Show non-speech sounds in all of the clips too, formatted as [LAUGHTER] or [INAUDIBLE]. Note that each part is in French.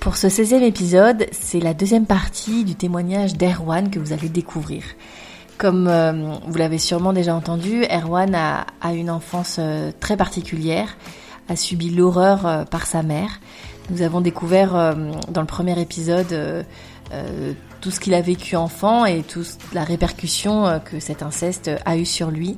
Pour ce 16e épisode, c'est la deuxième partie du témoignage d'Erwan que vous allez découvrir. Comme euh, vous l'avez sûrement déjà entendu, Erwan a, une enfance euh, très particulière, a subi l'horreur euh, par sa mère. Nous avons découvert dans le premier épisode tout ce qu'il a vécu enfant et toute la répercussion que cet inceste a eu sur lui.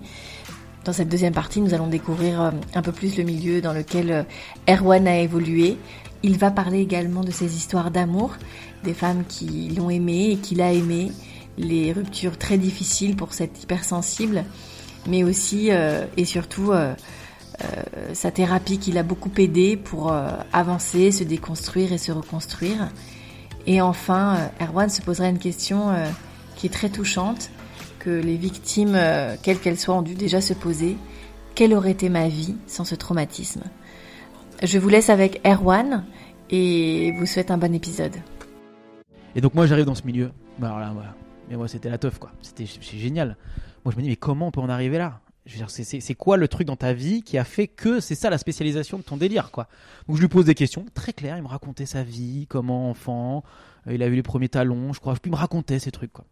Dans cette deuxième partie, nous allons découvrir un peu plus le milieu dans lequel Erwan a évolué. Il va parler également de ses histoires d'amour, des femmes qui l'ont aimé et qu'il a aimé, les ruptures très difficiles pour cet hypersensible, mais aussi euh, et surtout euh, euh, sa thérapie qui l'a beaucoup aidé pour avancer, se déconstruire et se reconstruire. Et enfin, Erwan se posera une question qui est très touchante, que les victimes, quelles qu'elles soient, ont dû déjà se poser. Quelle aurait été ma vie sans ce traumatisme? Je vous laisse avec Erwan et vous souhaite un bon épisode. Et donc moi j'arrive dans ce milieu. Bah alors là, voilà. Mais moi c'était la teuf quoi. C'était c'est génial. Moi je me dis mais comment on peut en arriver là? C'est- quoi le truc dans ta vie qui a fait que c'est ça la spécialisation de ton délire quoi? Donc je lui pose des questions très claires. Il me racontait sa vie, comment enfant, euh, il a eu les premiers talons, je crois. Puis il me racontait ces trucs quoi.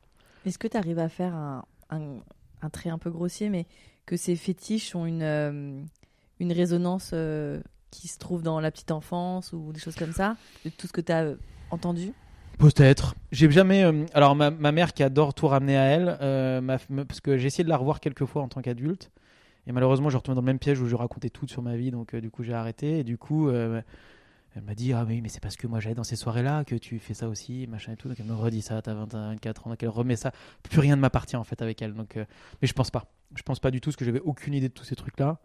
Est-ce que tu arrives à faire un, un- un trait un peu grossier, mais que ces fétiches ont une, euh, une résonance euh, qui se trouve dans la petite enfance ou des choses comme ça, de tout ce que tu as entendu? Peut-être. J'ai jamais. euh, alors ma, mère qui adore tout ramener à elle, euh, parce que j'ai essayé de la revoir quelques fois en tant qu'adulte, et malheureusement je retournais dans le même piège où je racontais tout sur ma vie, donc euh, du coup j'ai arrêté. Et du coup, euh, elle m'a dit ah oui mais c'est parce que moi j'allais dans ces soirées-là que tu fais ça aussi, machin et tout. Donc elle me redit ça, t'as 21, 24 ans, donc elle remet ça. Plus rien ne m'appartient en fait avec elle. Donc, euh, mais je pense pas. Je pense pas du tout, parce que j'avais aucune idée de tous ces trucs-là.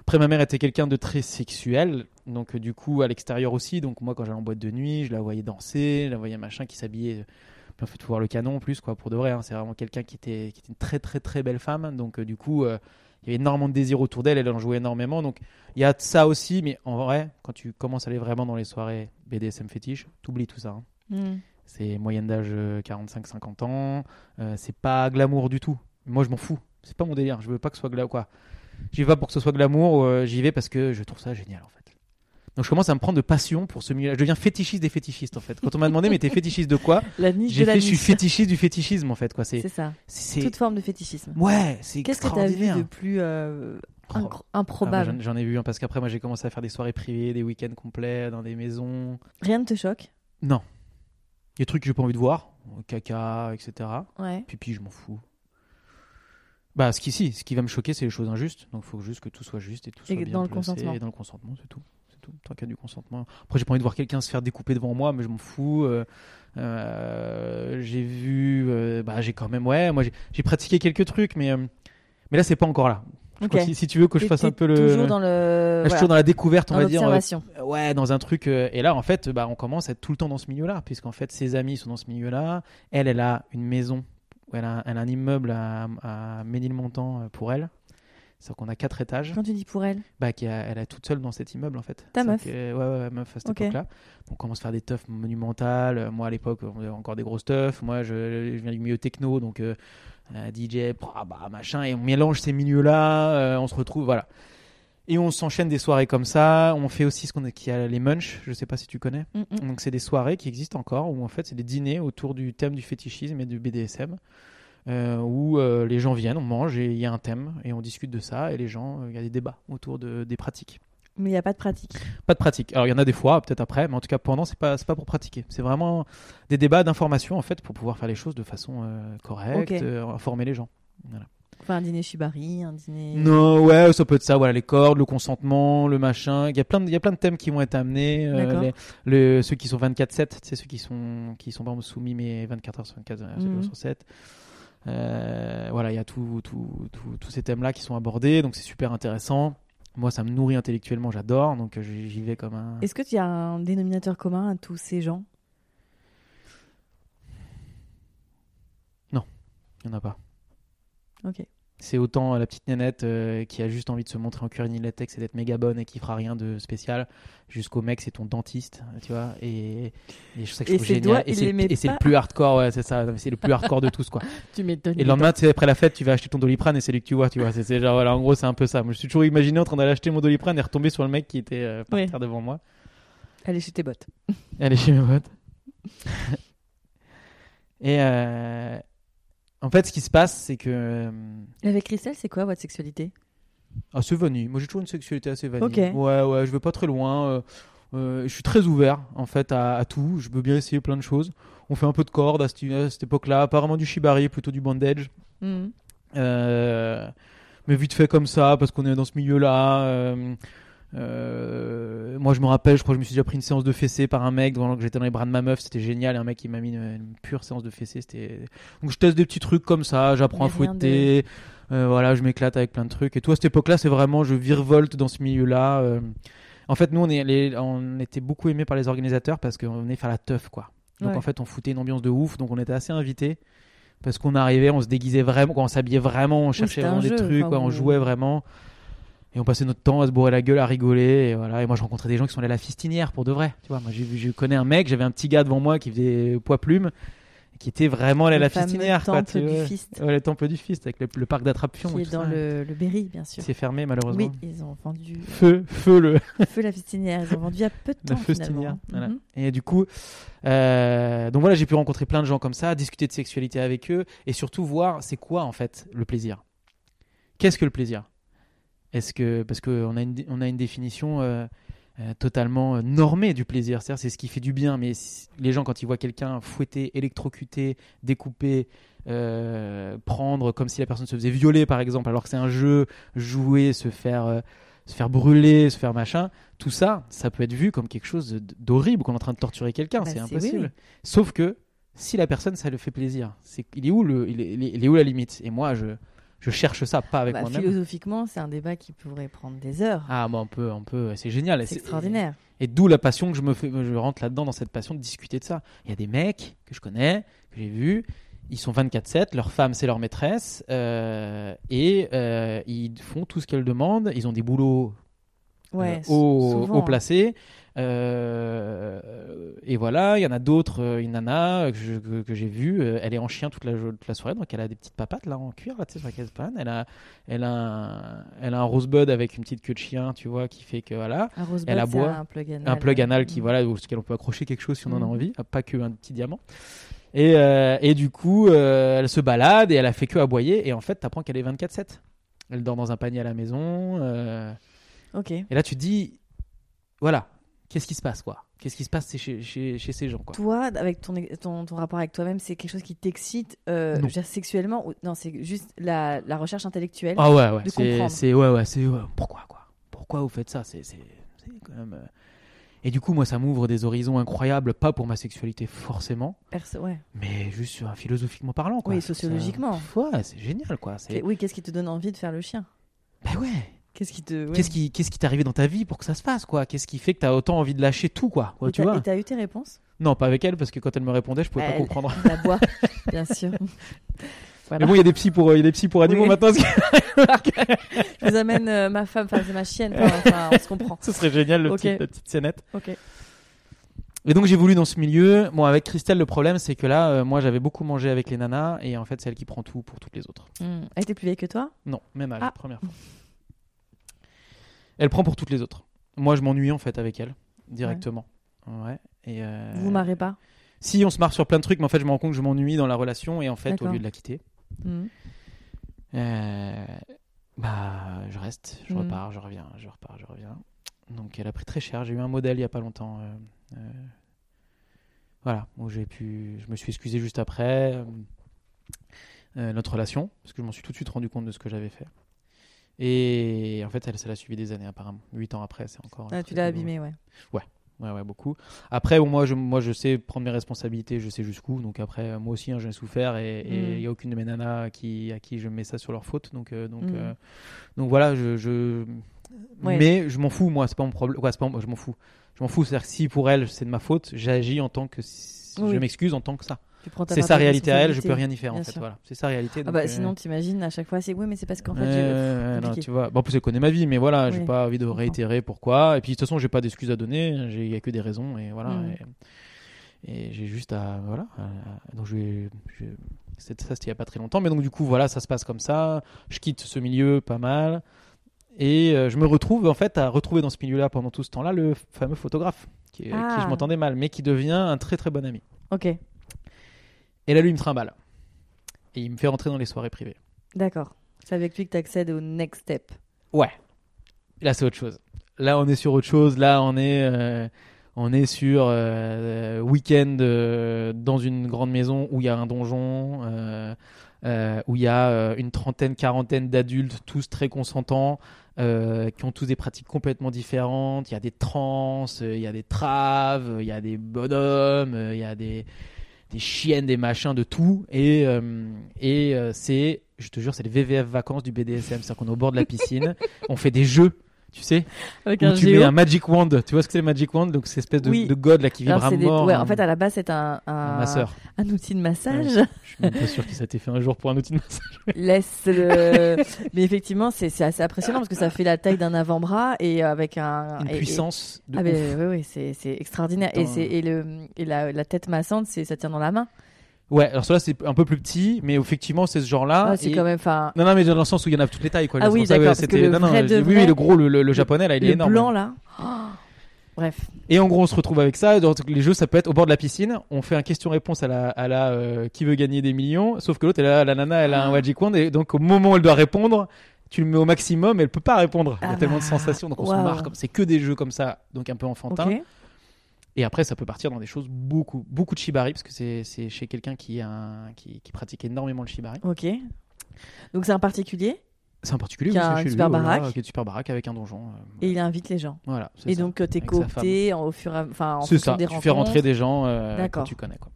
Après, ma mère était quelqu'un de très sexuel, donc euh, du coup à l'extérieur aussi. Donc moi, quand j'allais en boîte de nuit, je la voyais danser, je la voyais machin qui s'habillait. euh, Puis en fait, faut voir le canon en plus, quoi, pour de vrai. hein. C'est vraiment quelqu'un qui était, qui était une très très très belle femme. Donc euh, du coup, euh, il y avait énormément de désir autour d'elle. Elle en jouait énormément. Donc il y a ça aussi, mais en vrai, quand tu commences à aller vraiment dans les soirées BDSM fétiche, t'oublies tout ça. hein. Hmm. C'est moyenne d'âge euh, 45-50 ans. Euh, c'est pas glamour du tout. Moi, je m'en fous. C'est pas mon délire. Je veux pas que ce soit glamour. Quoi. J'y vais pas pour que ce soit glamour. euh, J'y vais parce que je trouve ça génial, en fait. Donc, je commence à me prendre de passion pour ce milieu. Je deviens fétichiste des fétichistes, en fait. Quand on m'a demandé, mais t'es fétichiste de quoi La niche J'ai de la fait, je suis niche. fétichiste du fétichisme, en fait. Quoi. C'est, C'est ça. c'est, Toute forme de fétichisme. ouais, c'est Qu'est-ce que tu as vu de plus euh, Oh. Ah bah, improbable j'en, j'en ai vu un parce qu'après, moi, j'ai commencé à faire des soirées privées, des week-ends complets dans des maisons. Rien ne te choque? Non. Il y a des trucs que j'ai pas envie de voir, caca, etc. Ouais. Pipi, je m'en fous. Bah, ce qui, si, ce qui va me choquer, c'est les choses injustes. Donc, il faut juste que tout soit juste et tout soit Et bien dans le placé. consentement. Et dans le consentement, c'est tout. C'est tout. Tant qu'il y a du consentement. Après, j'ai pas envie de voir quelqu'un se faire découper devant moi, mais je m'en fous. Euh, euh, j'ai vu. euh, bah, j'ai quand même. Ouais, moi, j'ai pratiqué quelques trucs, mais, mais là, c'est pas encore là. Je Ok. crois que si, si tu veux que je fasse un peu le. Toujours dans le. Là, je suis voilà, toujours dans la découverte, on dans va dire. euh. Ouais, dans un truc. euh, et là, en fait, bah, on commence à être tout le temps dans ce milieu-là, puisqu'en fait, ses amis sont dans ce milieu-là. Elle, elle a une maison, elle a, elle a un immeuble à, à Ménilmontant euh, pour elle. C'est-à-dire qu'on a quatre étages. Quand tu dis pour elle, Bah, qui a- elle est toute seule dans cet immeuble, en fait. Ta meuf que- Ouais, ouais, ouais, meuf à cette époque-là. On commence à faire des teufs monumentales. Euh, Moi, à l'époque, on avait encore des grosses teufs. Moi, je, je viens du milieu techno, donc euh, DJ, bah, bah, machin. Et on mélange ces milieux-là. euh, on se retrouve, voilà. Et on s'enchaîne des soirées comme ça. On fait aussi ce qu'on a, qui a les munch. Je sais pas si tu connais. Mm, mm. Donc c'est des soirées qui existent encore où en fait c'est des dîners autour du thème du fétichisme et du BDSM euh, où euh, les gens viennent, on mange et il y a un thème et on discute de ça et les gens, euh, il y a des débats autour de, des pratiques. mais il n'y a pas de pratique. Pas de pratique. Alors il y en a des fois, peut-être après, mais en tout cas pendant c'est pas c'est pas pour pratiquer. C'est vraiment des débats d'information en fait pour pouvoir faire les choses de façon correcte, informer les gens. Voilà. Enfin, un dîner shibari, un dîner. Non, ouais, ça peut être ça, voilà, les cordes, le consentement, le machin. Il y a plein de, il y a plein de thèmes qui vont être amenés. euh, les- le- ceux qui sont 24-7, tu sais, ceux qui sont, qui sont exemple soumis, mais 24 heures sur 24, euh, 7 jours Mhm. sur 7. Euh, voilà, il y a tout, tout, tout- tous ces thèmes-là qui sont abordés, donc c'est super intéressant. Moi, ça me nourrit intellectuellement, j'adore, donc euh, j'y vais comme un. Est-ce que tu as un dénominateur commun à tous ces gens? Il n'y en a pas. Ok. C'est autant la petite nénette euh, qui a juste envie de se montrer en cuir latex et d'être méga bonne et qui fera rien de spécial, jusqu'au mec, c'est ton dentiste, tu vois. Et, et je sais que je trouve génial. et c'est le plus hardcore, ouais, c'est ça. C'est le plus hardcore de tous, quoi. [LAUGHS] Tu m'étonnes. Et le lendemain, tu sais, après la fête, tu vas acheter ton doliprane et c'est lui que tu vois, tu vois. C'est- genre, voilà, en gros, c'est un peu ça. Moi, je suis toujours imaginé en train d'aller acheter mon doliprane et retomber sur le mec qui était euh, par terre devant moi. Allez chez tes bottes. Et aller chez mes potes. [LAUGHS] et euh, en fait, ce qui se passe, c'est que. euh, avec Christelle, c'est quoi votre sexualité? Ah, c'est vanille. Moi, j'ai toujours une sexualité assez vanille. Ok. Ouais, ouais, je vais pas très loin. euh, euh, je suis très ouvert, en fait, à, à tout. Je veux bien essayer plein de choses. On fait un peu de corde à cette, à cette époque-là. Apparemment du shibari, plutôt du bandage. Mhm. Euh, mais vite fait comme ça, parce qu'on est dans ce milieu-là. Euh, moi, je me rappelle, je crois que je me suis déjà pris une séance de fessée par un mec pendant que j'étais dans les bras de ma meuf. C'était génial. Et un mec qui m'a mis une, une pure séance de fessée. C'était... Donc, je teste des petits trucs comme ça. J'apprends à de- fouetter. Euh, voilà, je m'éclate avec plein de trucs. Et toi, à cette époque-là, c'est vraiment, je virevolte dans ce milieu-là. euh. En fait, nous, on, est les- on était beaucoup aimés par les organisateurs parce qu'on venait faire la teuf, quoi. Donc, Ouais. en fait, on foutait une ambiance de ouf. Donc, on était assez invités. Parce qu'on arrivait, on se déguisait vraiment, on s'habillait vraiment, on cherchait un vraiment des trucs, quoi, on jouait vraiment. Et on passait notre temps à se bourrer la gueule, à rigoler. Et, voilà. et moi, je rencontrais des gens qui sont allés à la fistinière pour de vrai. Tu vois, moi, je connais un mec, j'avais un petit gars devant moi qui faisait poids plume, qui était vraiment allé à Le la fistinière. quoi, temple du fist. Ouais, le temple du fist, avec le, le parc d'attrape-pion. Qui est dans ça. le, le Berry, bien sûr. C'est fermé, malheureusement. Oui, ils ont vendu Feu, feu le, Feu la fistinière. Ils ont vendu à peu de [LAUGHS] la temps fistinière. finalement. Voilà. Mhm. Et du coup, euh, donc voilà, j'ai pu rencontrer plein de gens comme ça, discuter de sexualité avec eux et surtout voir c'est quoi en fait le plaisir. Qu'est-ce que le plaisir? Est-ce que parce qu'on a une on a une définition euh, euh, totalement euh, normée du plaisir, c'est-à-dire c'est ce qui fait du bien. Mais si- les gens quand ils voient quelqu'un fouetter, électrocuter, découper, euh, prendre comme si la personne se faisait violer par exemple, alors que c'est un jeu, jouer, se faire se faire brûler, se faire machin, tout ça, ça peut être vu comme quelque chose d'horrible qu'on est en train de torturer quelqu'un, Bah, c'est impossible. oui, oui. Sauf que si la personne ça le fait plaisir, c'est il est où le est- il est où la limite? Et moi je je cherche ça pas avec Bah, moi-même. philosophiquement, c'est un débat qui pourrait prendre des heures. Ah bon, on peut on peut c'est génial, c'est extraordinaire. Et d'où la passion que je me fais, je rentre là-dedans dans cette passion de discuter de ça. Il y a des mecs que je connais, que j'ai vus, ils sont 24/7, leur femme c'est leur maîtresse euh, et euh, ils font tout ce qu'elles demandent. Ils ont des boulots Ouais, euh, sou- haut, haut placés. Euh, et voilà, il y en a d'autres, euh, une nana que, je- que- que j'ai vue, elle est en chien toute la, toute la soirée, donc elle a des petites papates là en cuir, là, tu sais, sur la. Elle a, elle, a un, elle a un rosebud avec une petite queue de chien, tu vois, qui fait que voilà. Un rosebud, Elle aboie. un plug anal. Un plug anal qui, Mhm. voilà, auquel on peut accrocher quelque chose si on en a Mhm. envie, pas que un petit diamant. Et, euh, et du coup, euh, elle se balade et elle a fait que aboyer. Et en fait, t'apprends qu'elle est 24-7. Elle dort dans un panier à la maison. Ok. et là, tu te dis, voilà, qu'est-ce qui se passe, quoi? Qu'est-ce qui se passe chez, chez, chez ces gens, quoi? Toi, avec ton, ton, ton rapport avec toi-même, c'est quelque chose qui t'excite euh, Non. sexuellement ou... Non, c'est juste la, la recherche intellectuelle. Ah ouais, ouais, c'est, ouais, ouais, c'est, ouais, pourquoi, quoi? Pourquoi vous faites ça? C'est, quand même. euh, Et du coup, moi, ça m'ouvre des horizons incroyables, pas pour ma sexualité forcément, Perso- ouais. mais juste philosophiquement parlant, quoi. Oui, trouve ça- sociologiquement. Ouais, c'est génial, quoi. C'est... Oui, qu'est-ce qui te donne envie de faire le chien? Bah ouais. Qu'est-ce qui te. ouais. Qu'est-ce qui, qu'est-ce qui t'est arrivé dans ta vie pour que ça se fasse, quoi? Qu'est-ce qui fait que t'as autant envie de lâcher tout, quoi, Et Tu vois? Et t'as eu tes réponses? Non, pas avec elle, parce que quand elle me répondait, je pouvais pas Elle- comprendre. [LAUGHS] La bois, bien sûr. [LAUGHS] Voilà. Mais bon, il y a des psys pour, euh, il y a des psys pour animaux Oui. maintenant. [LAUGHS] Je vous amène euh, ma femme, enfin c'est ma chienne, enfin, on se comprend. Ce serait génial, le petit- la petite scénette. Ok. Et donc j'ai voulu dans ce milieu. Bon, avec Christelle, le problème, c'est que là, euh, moi, j'avais beaucoup mangé avec les nanas, et en fait, c'est elle qui prend tout pour toutes les autres. Hmm. Elle était plus vieille que toi? Non, même âge, Ah. première fois. Elle prend pour toutes les autres. Moi, je m'ennuie en fait avec elle directement. Ouais. Et euh, Vous marrez pas? Si, on se marre sur plein de trucs, mais en fait, je me rends compte que je m'ennuie dans la relation, et en fait, au lieu de la quitter, Hmm. euh, bah, je reste, je Mhm. repars, je reviens, je repars, je reviens. Donc, elle a pris très cher. J'ai eu un modèle il y a pas longtemps. euh, voilà, où j'ai pu, je me suis excusé juste après notre relation, parce que je m'en suis tout de suite rendu compte de ce que j'avais fait. Et en fait, elle, ça l'a suivi des années apparemment. Huit ans après, c'est encore. Ah, tu l'as abîmé, ouais. Ouais, ouais, beaucoup. Après, bon, moi, je, moi, je sais prendre mes responsabilités, je sais jusqu'où. Donc après, moi aussi, hein, j'ai souffert et il Mm. n'y a aucune de mes nanas qui, à qui je mets ça sur leur faute. Donc, euh, donc, Mm. euh, donc voilà, je, je, Ouais. Mais je m'en fous, moi, c'est pas mon problème. C'est pas moi, je m'en fous. Je m'en fous, c'est-à-dire que si pour elle c'est de ma faute, j'agis en tant que. si- Oui. Je m'excuse en tant que ça. C'est sa réalité à elle, je peux rien y faire en fait. sûr. Voilà, c'est sa réalité. Ah donc, bah euh, sinon t'imagines à chaque fois c'est oui mais c'est parce qu'en fait ouais, non, tu vois. Bon, en plus, elle connaît ma vie, mais voilà, j'ai Oui, pas envie de réitérer pourquoi. Et puis, de toute façon, j'ai pas d'excuses à donner. Il y a que des raisons, et voilà. Mm. Et, et j'ai juste à. Voilà. à- donc, je vais. je- c'était- ça, c'était il y a pas très longtemps. Mais donc, du coup, voilà, ça se passe comme ça. Je quitte ce milieu pas mal. Et euh, je me retrouve, en fait, à retrouver dans ce milieu-là pendant tout ce temps-là le fameux photographe, qui, qui Ah. je m'entendais mal, mais qui devient un très très bon ami. Ok Et là, lui, il me trimballe. Et il me fait rentrer dans les soirées privées. d'accord. C'est avec lui que tu accèdes au next step. Ouais. Là, c'est autre chose. Là, on est sur autre chose. Là, on est, euh, on est sur euh, week-end euh, dans une grande maison où il y a un donjon, euh, euh, où il y a euh, une trentaine, quarantaine d'adultes, tous très consentants, euh, qui ont tous des pratiques complètement différentes. Il y a des trans, euh, il y a des traves, il y a des bonhommes, euh, il y a des des chiennes, des machins, de tout. Et, euh, et euh, c'est, je te jure, c'est les VVF vacances du BDSM. C'est-à-dire qu'on est au bord de la piscine, [LAUGHS] on fait des jeux, tu sais, Avec où un tu géo. mets un Magic Wand. Tu vois ce que c'est le Magic Wand? Donc, c'est espèce de, Oui. de god là qui vibre Alors, à c'est des- mort. ouais, en fait à la base c'est un, un, outil de massage. Je suis même pas sûr que ça ait été fait un jour pour un outil de massage. [LAUGHS] Laisse le. [LAUGHS] Mais effectivement c'est c'est assez impressionnant parce que ça fait la taille d'un avant-bras et euh, avec un Une et- et- puissance de Ah ouf. oui, oui, c'est c'est extraordinaire. Et, Attends. c'est, et, le, et la, la tête massante, c'est, ça tient dans la main. Ouais, alors cela c'est un peu plus petit, mais effectivement c'est ce genre-là. Ah, c'est et- quand même. Enfin, Non, non, mais dans le sens où il y en a toutes les tailles. Quoi. Ah oui, d'accord, c'était- le non, non, vrai de oui, oui, vrai, le gros, le, le- le japonais là, il est le énorme. blanc là. Oh. Bref. Et en gros, on se retrouve avec ça. Donc, les jeux, ça peut être au bord de la piscine. On fait un question-réponse à la, à la euh, qui veut gagner des millions. Sauf que l'autre, elle a- la nana, elle a Ah. un Magic Wand. Et donc, au moment où elle doit répondre, tu le mets au maximum, elle peut pas répondre. Il y a Ah tellement de bah, sensations. Donc, on se marre. Comme c'est que des jeux comme ça, donc un peu enfantin. Ok. Et après, ça peut partir dans des choses beaucoup, beaucoup de shibari, parce que c'est chez quelqu'un qui, un- qui, qui pratique énormément le shibari. Ok. Donc c'est un particulier C'est un particulier. Qui a un chez lui, super voilà, baraque. qui est super baraque avec un donjon. euh, et il invite les gens. Voilà. Et ça. donc euh, t'es coopté en- au fur et à enfin, en C'est ça. des Tu rencontres. fais rentrer des gens euh, que tu connais. Quoi.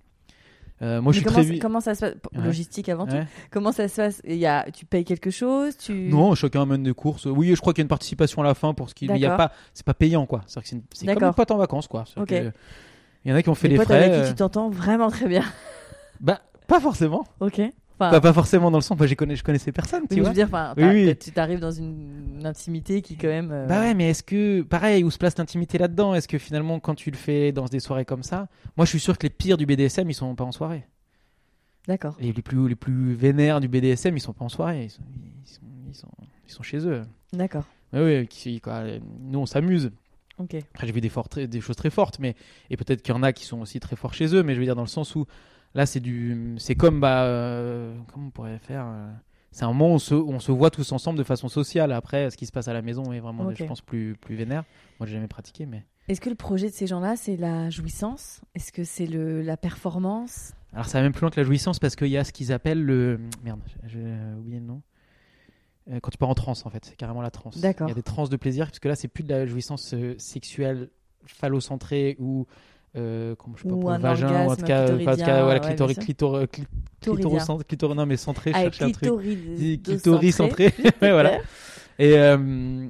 Euh, moi, je suis comment, très comment ça se passe Ouais. Logistique avant tout. Ouais. Comment ça se passe? Il y a, Tu payes quelque chose tu... Non, chacun amène des courses. Oui, je crois qu'il y a une participation à la fin pour ce qui. Mais il y a pas. C'est pas payant, quoi. C'est une- comme une pote en vacances, quoi. Ok. Il y en a qui ont fait Des les potes frais. avec qui euh, tu t'entends vraiment très bien. Bah, pas forcément. Ok. Enfin, Pas, pas forcément dans le sens. Moi, je connais, je connaissais personne, oui, tu je vois. veux dire, enfin, Oui, tu t'arrives dans une, une intimité qui quand même. euh, Bah ouais, mais est-ce que, pareil, où se place l'intimité là-dedans? Est-ce que finalement, quand tu le fais dans des soirées comme ça, moi, je suis sûr que les pires du BDSM, ils sont pas en soirée. D'accord. Et les plus, les plus vénères du BDSM, ils sont pas en soirée. Ils sont, ils sont, ils sont, ils sont chez eux. D'accord. Oui, oui, quoi. Nous, on s'amuse. Ok. Après, j'ai vu des, des choses très fortes, mais et peut-être qu'il y en a qui sont aussi très forts chez eux, mais je veux dire dans le sens où là, c'est du, c'est comme bah, euh, comment on pourrait faire euh, C'est un moment où on se, on se voit tous ensemble de façon sociale. Après, ce qui se passe à la maison est vraiment, Ok. je pense, plus plus vénère. Moi, j'ai jamais pratiqué, mais Est-ce que le projet de ces gens-là, c'est la jouissance? Est-ce que c'est le la performance? Alors ça va même plus loin que la jouissance parce qu'il y a ce qu'ils appellent le merde, j'ai j'ai oublié le nom. Euh, Quand tu pars en transe, en fait, c'est carrément la transe. D'accord. Il y a des transes de plaisir, puisque là, c'est plus de la jouissance euh, sexuelle phallocentrée ou euh, comment je sais pas Ou pour le un vagin ou en orgasme tout cas, euh, en tout cas, clitoridien, voilà, ouais, clitori, bien sûr. clitor, cli- Clitoridien. clitorocent- clitor- non mais centré, Avec cherchais un truc. clitoris Clitoris centré, [LAUGHS] ouais, voilà. Et euh,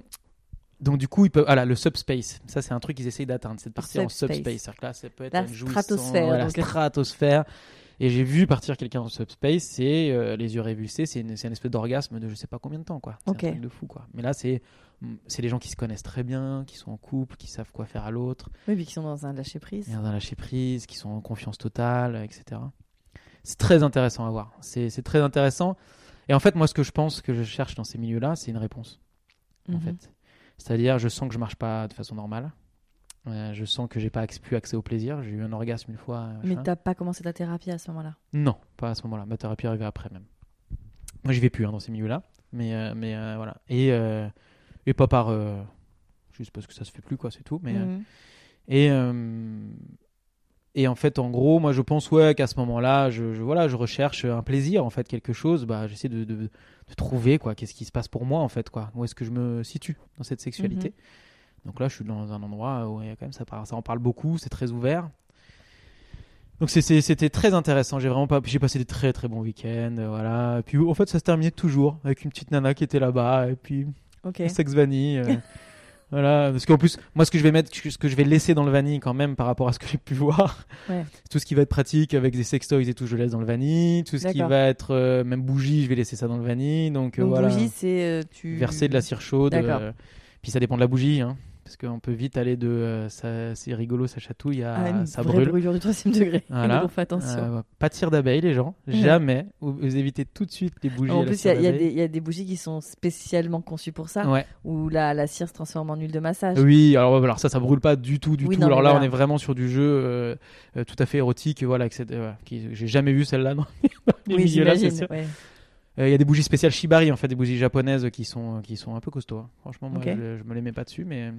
donc du coup, ils peuvent, voilà, le subspace, ça c'est un truc qu'ils essayent d'atteindre, c'est de partir en subspace. que là, ça peut être La stratosphère, voilà, donc. stratosphère. Et j'ai vu partir quelqu'un en subspace, c'est euh, les yeux révulsés, c'est une, c'est une espèce d'orgasme de je sais pas combien de temps, quoi. C'est un truc de fou, quoi. Mais là, c'est c'est les gens qui se connaissent très bien, qui sont en couple, qui savent quoi faire à l'autre, Oui, puis qui sont dans un lâcher prise. qui ont un lâcher prise, qui sont en confiance totale, etc. C'est très intéressant à voir. C'est très intéressant. Et en fait, moi, ce que je pense que je cherche dans ces milieux-là, c'est une réponse en Mhm. fait. C'est-à-dire, je sens que je marche pas de façon normale. Euh, je sens que j'ai pas pu accès au plaisir. J'ai eu un orgasme une fois. euh, Mais t'as pas commencé ta thérapie à ce moment-là? Non, pas à ce moment-là. Ma thérapie arrivée après même. Moi, j'y vais plus hein, dans ces milieux-là. Mais, euh, mais euh, voilà. Et, et pas par. euh, juste parce que ça se fait plus, quoi, c'est tout. Mais, euh, Mhm. et, euh, et en fait, en gros, moi, je pense ouais, qu'à ce moment-là, je, je- voilà, je recherche un plaisir, en fait, quelque chose. Bah, j'essaie de, de, de trouver quoi, qu'est-ce qui se passe pour moi, en fait, quoi. Où est-ce que je me situe dans cette sexualité? Donc là, je suis dans un endroit où il y a quand même ça, en parle beaucoup, c'est très ouvert. Donc c'était très intéressant. J'ai vraiment pas, j'ai passé des très très bons week-ends, euh, voilà. Et puis en fait, ça se terminait toujours avec une petite nana qui était là-bas. Et puis Ok. sexe vanille. euh, [LAUGHS] voilà, parce qu'en plus, moi, ce que je vais mettre, ce que je vais laisser dans le vanille quand même par rapport à ce que j'ai pu voir, Ouais. [LAUGHS] tout ce qui va être pratique avec des sextoys et tout, je laisse dans le vanille. Tout ce qui D'accord. va être euh, même bougie, je vais laisser ça dans le vanille. Donc, euh, Donc voilà, bougie, c'est euh, tu. verser de la cire chaude. D'accord. euh, puis ça dépend de la bougie, hein, parce qu'on peut vite aller de, euh, ça, c'est rigolo, ça chatouille, à Ah, une ça vraie brûle. brûlure du troisième degré. [LAUGHS] Voilà. On fait attention. Euh, pas de cire d'abeille, les gens. Ouais. Jamais. Vous, vous évitez tout de suite les bougies. en plus, il y, a- y des- il y a des bougies qui sont spécialement conçues pour ça, Ouais. où la, la cire se transforme en huile de massage. Oui, alors, ça, ça brûle pas du tout, du Oui, tout. non, alors là, voilà. on est vraiment sur du jeu euh, euh, tout à fait érotique, voilà, etc. J'ai jamais vu celle-là dans [LAUGHS] les oui, j'imagine. sûr. ouais. Euh, Il y a des bougies spéciales Shibari, en fait, des bougies japonaises qui sont, qui sont un peu costauds. hein. Franchement, moi, je, je me les mets pas dessus, mais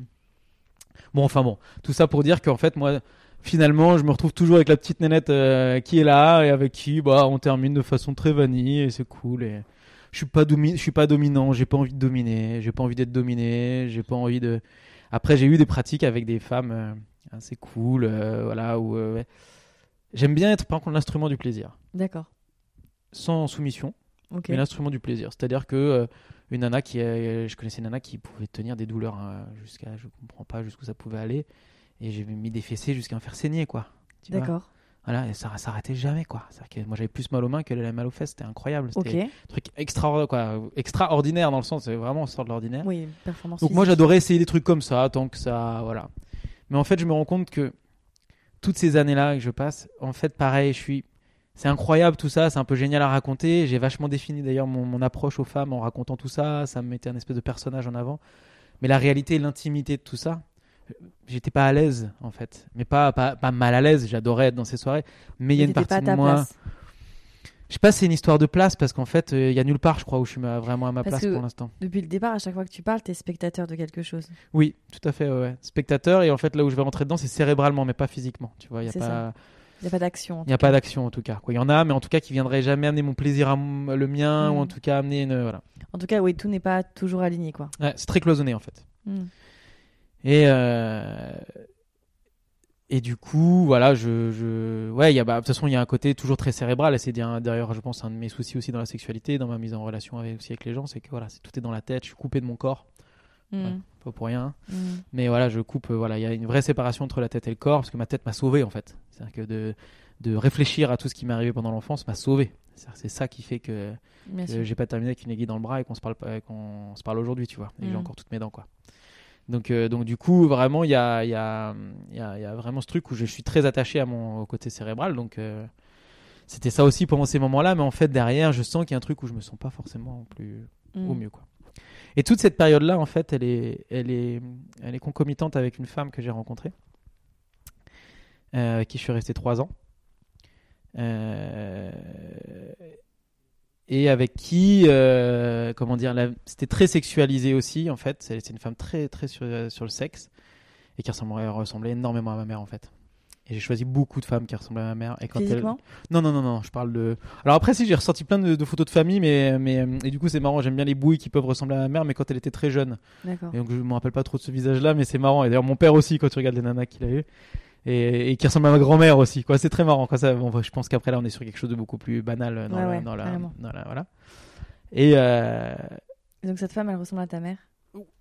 bon, enfin bon, tout ça pour dire qu'en fait, moi, finalement, je me retrouve toujours avec la petite nénette euh, qui est là et avec qui, bah, on termine de façon très vanille et c'est cool. Et je suis pas domi- je suis pas dominant, j'ai pas envie de dominer, j'ai pas envie d'être dominé, j'ai pas envie de. Après, j'ai eu des pratiques avec des femmes euh, assez cool, euh, voilà, où j'aime bien être par contre l'instrument du plaisir, D'accord. sans soumission Ok. mais l'instrument du plaisir. C'est-à-dire que euh, une nana qui, euh, je connaissais une nana qui pouvait tenir des douleurs hein, jusqu'à, je comprends pas jusqu'où ça pouvait aller, et j'ai mis des fessées jusqu'à me faire saigner quoi. Tu vois? D'accord. Voilà, et ça s'arrêtait jamais quoi. Que moi j'avais plus mal aux mains qu'elle avait mal aux fesses, c'était incroyable. C'était un truc extra, quoi, extraordinaire dans le sens, c'est vraiment on sort de l'ordinaire. Oui, performance. Donc moi j'adorais essayer des trucs comme ça, tant que ça, voilà. Mais en fait je me rends compte que toutes ces années-là que je passe, en fait pareil, je suis, c'est incroyable tout ça, c'est un peu génial à raconter. J'ai vachement défini d'ailleurs mon, mon approche aux femmes en racontant tout ça, ça me mettait un espèce de personnage en avant. Mais la réalité, et l'intimité de tout ça, j'étais pas à l'aise en fait, mais pas, pas, pas mal à l'aise. J'adorais être dans ces soirées, mais il y a une partie de moi. place. Je sais pas, si c'est une histoire de place parce qu'en fait, euh, il y a nulle part, je crois, où je suis vraiment à ma Parce place que- pour l'instant. Depuis le départ, à chaque fois que tu parles, t'es spectateur de quelque chose. Oui, tout à fait, ouais, ouais. Spectateur, et en fait, là où je vais rentrer dedans, c'est cérébralement, mais pas physiquement. Tu vois, il n'y a pas, ça. Il n'y a pas d'action. il y a cas. pas d'action en tout cas. Quoi. Il y en a, mais en tout cas, qui viendrait jamais amener mon plaisir à le mien, Mm. ou en tout cas amener une. Voilà. En tout cas, oui, tout n'est pas toujours aligné, quoi. Ouais, c'est très cloisonné en fait. Hmm. Et. euh, Et du coup, voilà, je, je... ouais, il y a, bah, de toute façon, il y a un côté toujours très cérébral, et c'est d'ailleurs, je pense, un de mes soucis aussi dans la sexualité, dans ma mise en relation avec, aussi avec les gens, c'est que voilà, c'est- tout est dans la tête, je suis coupé de mon corps. Ouais. pas pour rien. Mais voilà, je coupe. euh, Voilà, il y a une vraie séparation entre la tête et le corps parce que ma tête m'a sauvé en fait. C'est-à-dire que de, de réfléchir à tout ce qui m'est arrivé pendant l'enfance m'a sauvé. C'est ça qui fait que, que j'ai pas terminé avec une aiguille dans le bras et qu'on se parle pas, qu'on se parle aujourd'hui, tu vois. Et j'ai Mm. encore toutes mes dents, quoi. Donc, euh, donc du coup, vraiment, il y a, y, a, y, a, il y a vraiment ce truc où je suis très attaché à mon côté cérébral. Donc, euh, c'était ça aussi pendant ces moments-là. Mais en fait, derrière, je sens qu'il y a un truc où je me sens pas forcément plus Hmm. au mieux quoi. Et toute cette période là en fait elle est elle est elle est concomitante avec une femme que j'ai rencontrée euh, avec qui je suis resté trois ans Euh, et avec qui euh, comment dire c'était très sexualisé aussi en fait c'est une femme très très sur, sur le sexe et qui ressemblait, ressemblait énormément à ma mère en fait et j'ai choisi beaucoup de femmes qui ressemblaient à ma mère et quand elle, Physiquement? Non, non, non, non, je parle de. Alors après, si, j'ai ressorti plein de, de photos de famille, mais, mais. euh, Et du coup, c'est marrant, j'aime bien les bouilles qui peuvent ressembler à ma mère, mais quand elle était très jeune. D'accord. Et donc, je me rappelle pas trop de ce visage-là, mais c'est marrant. Et d'ailleurs, mon père aussi, quand tu regardes les nanas qu'il a eu. Et, et qui ressemble à ma grand-mère aussi, quoi. C'est très marrant, quoi. Ça, bon, je pense qu'après, là, on est sur quelque chose de beaucoup plus banal euh, dans, Ouais, la, ouais, dans, la, carrément. dans la- Voilà. Et. euh, donc cette femme, elle ressemble à ta mère?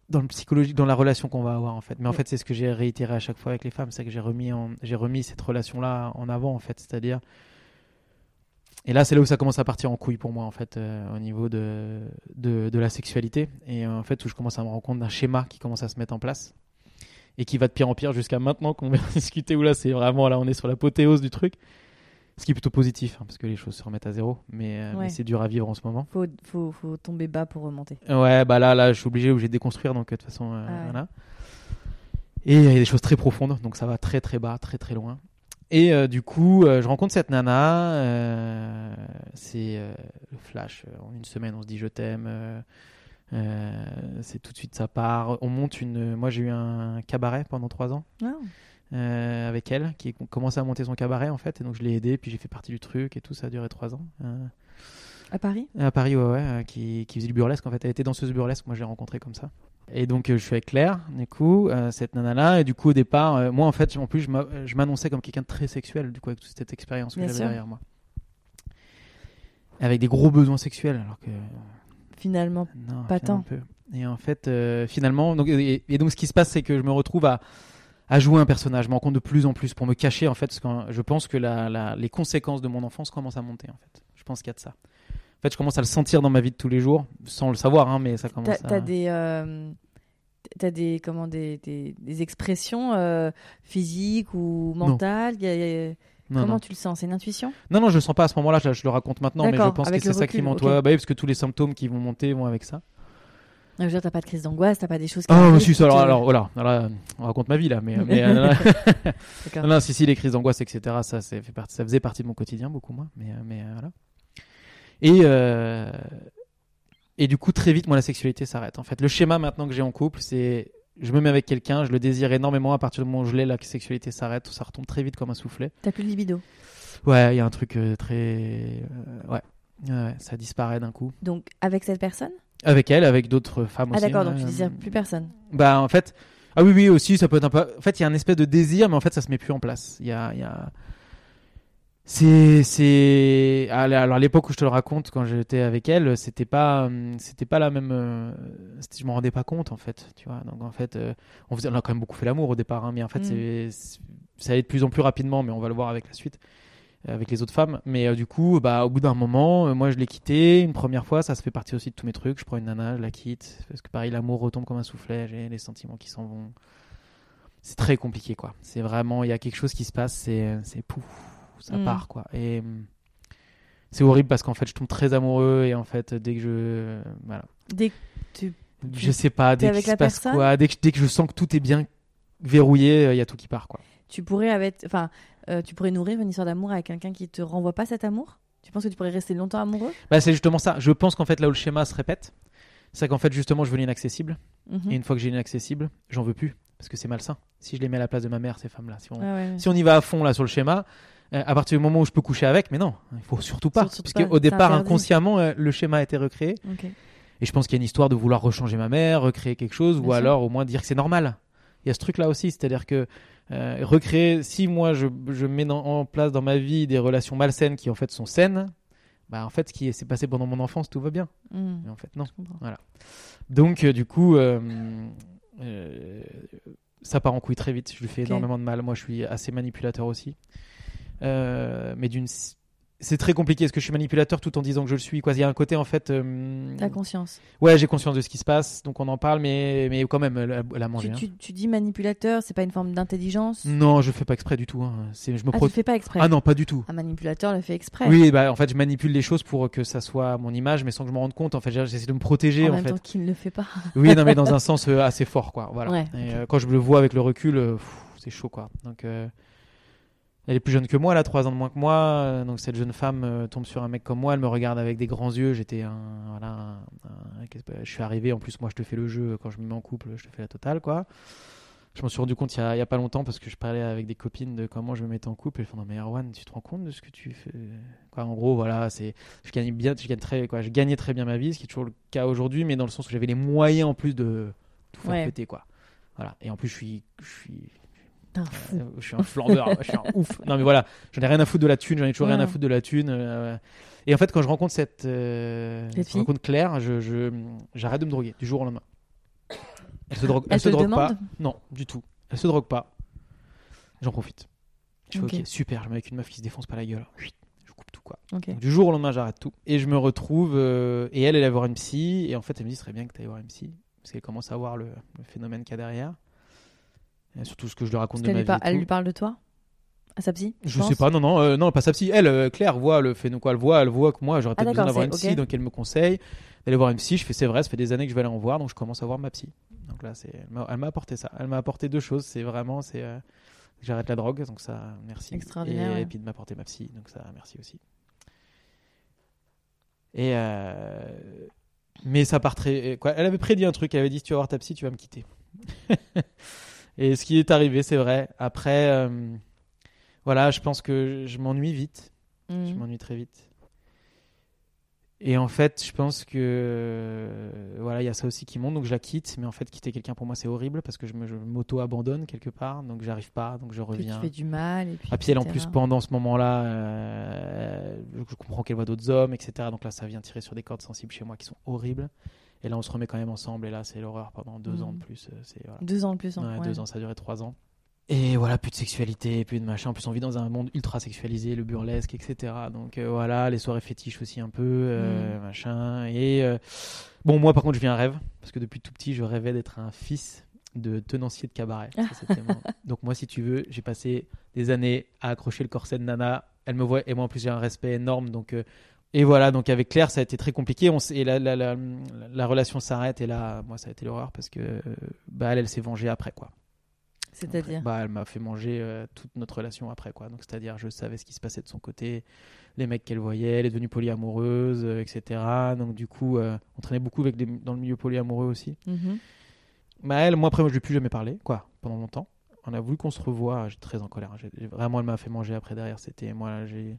Dans le psychologique, dans la relation qu'on va avoir en fait. Mais en Oui. fait, c'est ce que j'ai réitéré à chaque fois avec les femmes, c'est que j'ai remis, en- j'ai remis cette relation-là en avant en fait, c'est-à-dire. Et là, c'est là où ça commence à partir en couille pour moi en fait, euh, au niveau de, de, de la sexualité et en fait où je commence à me rendre compte d'un schéma qui commence à se mettre en place et qui va de pire en pire jusqu'à maintenant qu'on [LAUGHS] vient discuter où là c'est vraiment là on est sur l'apothéose du truc. Ce qui est plutôt positif, hein, parce que les choses se remettent à zéro, mais, euh, mais c'est dur à vivre en ce moment. faut, faut, faut tomber bas pour remonter. Ouais, bah là, là, je suis obligé, obligé de déconstruire, donc euh, de toute façon, euh, Ah ouais. voilà. Et il y a des choses très profondes, donc ça va très très bas, très très loin. Et euh, du coup, je rencontre cette nana, c'est le flash, en une semaine on se dit je t'aime, euh, c'est tout de suite ça part. On monte une, moi j'ai eu un cabaret pendant trois ans Ah. euh, avec elle, qui commençait à monter son cabaret en fait, et donc je l'ai aidé, puis j'ai fait partie du truc et tout, ça a duré trois ans. Euh, À Paris? À Paris, ouais, ouais, euh, qui, qui faisait du burlesque. En fait, elle était danseuse burlesque. Moi, je l'ai rencontrée comme ça. Et donc, je suis avec Claire, du coup, cette nana-là. Et du coup, au départ, moi, en fait, en plus, je m'a- je m'annonçais comme quelqu'un de très sexuel, du coup, avec toute cette expérience que j'avais derrière moi. Avec des gros besoins sexuels, alors que. Finalement. Non, Pas finalement, tant. Et en fait, euh, finalement, donc, et, et donc ce qui se passe, c'est que je me retrouve à, à jouer un personnage. Je me rends compte de plus en plus pour me cacher, en fait, parce que je pense que la, la- les conséquences de mon enfance commencent à monter, en fait. Je pense qu'il y a de ça. En fait, je commence à le sentir dans ma vie de tous les jours, sans le savoir, hein, mais ça commence T'as à... t'as des, euh, t'as des, comment, des, des, des expressions euh, physiques ou mentales? A- Non, Comment non. tu le sens? C'est une intuition? Non, non, je le sens pas à ce moment-là, je, je le raconte maintenant, mais je pense que c'est ça qui. Ouais, bah oui, parce que tous les symptômes qui vont monter vont avec ça. Je veux dire, t'as pas de crise d'angoisse, t'as pas des choses qui. Ah, oui, si, ça, alors, te- alors, voilà, alors, on raconte ma vie là, mais, mais euh, non, non, [LAUGHS] si, si, les crises d'angoisse, etc., ça, c'est fait partie, ça faisait partie de mon quotidien, beaucoup moins, mais, euh, mais euh, voilà. Et, euh, et du coup, très vite, moi, la sexualité s'arrête. En fait, le schéma maintenant que j'ai en couple, c'est je me mets avec quelqu'un, je le désire énormément, à partir du moment où je l'ai, la sexualité s'arrête, ça retombe très vite comme un soufflet. T'as plus de libido. Ouais, il y a un truc euh, très. euh, ouais. Ça disparaît d'un coup. Donc, avec cette personne? Avec elle, avec d'autres femmes Ah, aussi. d'accord, hein, donc tu euh, désires plus personne. Bah en fait, ah oui oui aussi ça peut être un peu. En fait il y a un espèce de désir mais en fait ça se met plus en place. Il y a, il y a... c'est c'est alors alors, à l'époque où je te le raconte quand j'étais avec elle c'était pas hum, c'était pas la même euh, je m'en rendais pas compte en fait tu vois. Donc en fait euh, on faisait on a quand même beaucoup fait l'amour au départ hein, mais en fait Mm. c'est ça allait de plus en plus rapidement mais on va le voir avec la suite euh, avec les autres femmes. Mais euh, du coup bah au bout d'un moment euh, moi je l'ai quitté une première fois ça se fait partie aussi de tous mes trucs. Je prends une nana je la quitte. Parce que pareil l'amour retombe comme un soufflet. J'ai les sentiments qui s'en vont. C'est très compliqué quoi. C'est vraiment il y a quelque chose qui se passe c'est c'est pouf ça Mm. part quoi et hum, c'est horrible parce qu'en fait je tombe très amoureux et en fait dès que je voilà Dès que tu. je sais pas dès qu'il se passe personne? quoi dès que, dès que je sens que tout est bien verrouillé euh, il y a tout qui part quoi Tu pourrais, avec, enfin, euh, tu pourrais nourrir une histoire d'amour avec quelqu'un qui te renvoie pas cet amour? Tu penses que tu pourrais rester longtemps amoureux? Bah c'est justement ça je pense qu'en fait là où le schéma se répète c'est qu'en fait justement je veux l'inaccessible Mhm. et une fois que j'ai l'inaccessible j'en veux plus parce que c'est malsain si je les mets à la place de ma mère ces femmes là si on, Ah ouais, ouais. si on y va à fond là sur le schéma, euh, à partir du moment où je peux coucher avec, mais non, il faut surtout pas. Surtout parce pas, qu'au c'est départ, inconsciemment, euh, le schéma a été recréé. Et je pense qu'il y a une histoire de vouloir rechanger ma mère, recréer quelque chose, Bien ou sûr. alors au moins dire que c'est normal. Il y a ce truc là aussi, c'est-à-dire que euh, recréer, si moi je, je mets dans- en place dans ma vie des relations malsaines qui en fait sont saines, bah en fait ce qui s'est passé pendant mon enfance, tout va bien. Hmm, Mais en fait, non. comprends. Donc, euh, du coup, euh, euh, ça part en couille très vite. Je lui fais Ok. énormément de mal. Moi, je suis assez manipulateur aussi. Euh, mais d'une. C'est très compliqué. Est-ce que je suis manipulateur tout en disant que je le suis quoi Il y a un côté, en fait. euh, T'as conscience. Ouais, j'ai conscience de ce qui se passe. Donc, on en parle, mais, mais quand même, elle, a- elle a mangé. Tu, hein. tu, tu dis manipulateur, c'est pas une forme d'intelligence? Non, je fais pas exprès du tout. hein. C'est, je me Ah, pro- tu fais pas exprès? Ah non, pas du tout. Un manipulateur le fait exprès. Oui, bah en fait, je manipule les choses pour que ça soit mon image, mais sans que je me rende compte. En fait, j'essaie de me protéger. en En, même fait. temps qu'il ne le fait pas. Oui, non, mais dans [LAUGHS] un sens euh, assez fort, quoi. Voilà. Ouais, Et ok. euh, quand je le vois avec le recul, euh, c'est chaud, quoi. Donc, elle est plus jeune que moi, elle a 3 ans de moins que moi. euh, donc, cette jeune femme euh, tombe sur un mec comme moi, elle me regarde avec des grands yeux. J'étais un. Voilà. un- un- je suis arrivé, en plus, moi, je te fais le jeu. Quand je me mets en couple, je te fais la totale, quoi. Je m'en suis rendu compte il y, a, il y a pas longtemps parce que je parlais avec des copines de comment je me mettais en couple. Elles font Non, mais Erwan, tu te rends compte de ce que tu fais quoi, En gros, voilà, c'est. Je gagne bien, je gagne très, quoi, je gagnais très bien ma vie, ce qui est toujours le cas aujourd'hui, mais dans le sens où j'avais les moyens en plus de tout faire Ouais. péter, quoi. Voilà. Et en plus, je suis, je suis, T'es un fou. euh, je suis un flambeur, je suis un [LAUGHS] ouf. Non, mais voilà, j'en ai rien à foutre de la thune, j'en ai toujours rien à foutre de la thune. euh, et en fait, quand je rencontre cette, euh, Cette je rencontre Claire, je, je- j'arrête de me droguer du jour au lendemain. Elle se drogue, Elle se te drogue demande pas. Non, du tout. Elle se drogue pas. J'en profite. Je fais Ok. ok, super, je me mets avec une meuf qui se défonce pas la gueule. Je coupe tout quoi. Ok. Donc, du jour au lendemain, j'arrête tout. Et je me retrouve. euh, et elle, elle va voir une psy. Et en fait, elle me dit, ce serait bien que tu ailles voir une psy. Parce qu'elle commence à voir le, le phénomène qu'il y a derrière. Surtout ce que je lui raconte Parce de ma vie. par- elle lui parle de toi À sa psy Je penses sais pas, non, non, euh, non, pas sa psy. Elle, euh, Claire, voit le phénomène, quoi. Elle voit, elle voit que moi, j'aurais Ah, peut-être besoin d'avoir une psy. Donc, elle me conseille d'aller voir une psy. Je fais, c'est vrai, ça fait des années que je vais aller en voir. Donc, je commence à voir ma psy. Donc là, c'est, elle m'a- apporté ça. Elle m'a apporté deux choses. C'est vraiment, c'est, euh, j'arrête la drogue. Donc, ça, merci. Extraordinaire, Et, ouais. et puis de m'apporter ma psy. Donc, ça, merci aussi. Et, mais ça part très, quoi. Elle avait prédit un truc. Elle avait dit, si tu vas voir ta psy, tu vas me quitter. [LAUGHS] et ce qui est arrivé, c'est vrai. Après, euh, voilà, je pense que je m'ennuie vite. Je Mhm. m'ennuie très vite. Et en fait, je pense que euh, voilà, il y a ça aussi qui monte, donc je la quitte. Mais en fait, quitter quelqu'un pour moi, c'est horrible parce que je m'auto-abandonne quelque part, donc j'arrive pas, donc je Puis tu reviens. fais du mal. Et puis, Ah, puis elle, en plus, pendant ce moment-là, euh, je comprends qu'elle voit d'autres hommes, etc. Donc là, ça vient tirer sur des cordes sensibles chez moi qui sont horribles. Et là, on se remet quand même ensemble. Et là, c'est l'horreur pendant deux Mhm. ans de plus. euh, C'est voilà. Deux ans de plus. hein, Ouais, ouais. Deux ans, ça a duré trois ans. Et voilà, plus de sexualité, plus de machin. En plus, on vit dans un monde ultra sexualisé, le burlesque, etc. Donc euh, voilà, les soirées fétiches aussi un peu, euh, Mm. machin. Et euh, bon, moi par contre, je vis un rêve. Parce que depuis tout petit, je rêvais d'être un fils de tenancier de cabaret. Ça, c'était [LAUGHS] mon- Donc moi, si tu veux, j'ai passé des années à accrocher le corset de Nana. Elle me voit, et moi en plus, j'ai un respect énorme. Donc. euh, et voilà, donc avec Claire, ça a été très compliqué. On et la, la, la, la relation s'arrête. Et là, moi, ça a été l'horreur parce que bah, elle, elle s'est vengée après, quoi. C'est-à-dire. bah, Elle m'a fait manger euh, toute notre relation après, quoi. Donc, c'est-à-dire, je savais ce qui se passait de son côté, les mecs qu'elle voyait, elle est devenue polyamoureuse, euh, etc. Donc, du coup, euh, on traînait beaucoup avec des- dans le milieu polyamoureux aussi. Bah, elle, moi, après, moi, je lui ai plus jamais parlé, quoi, pendant longtemps. On a voulu qu'on se revoie. J'étais très en colère. Vraiment, elle m'a fait manger après derrière. C'était moi. J'ai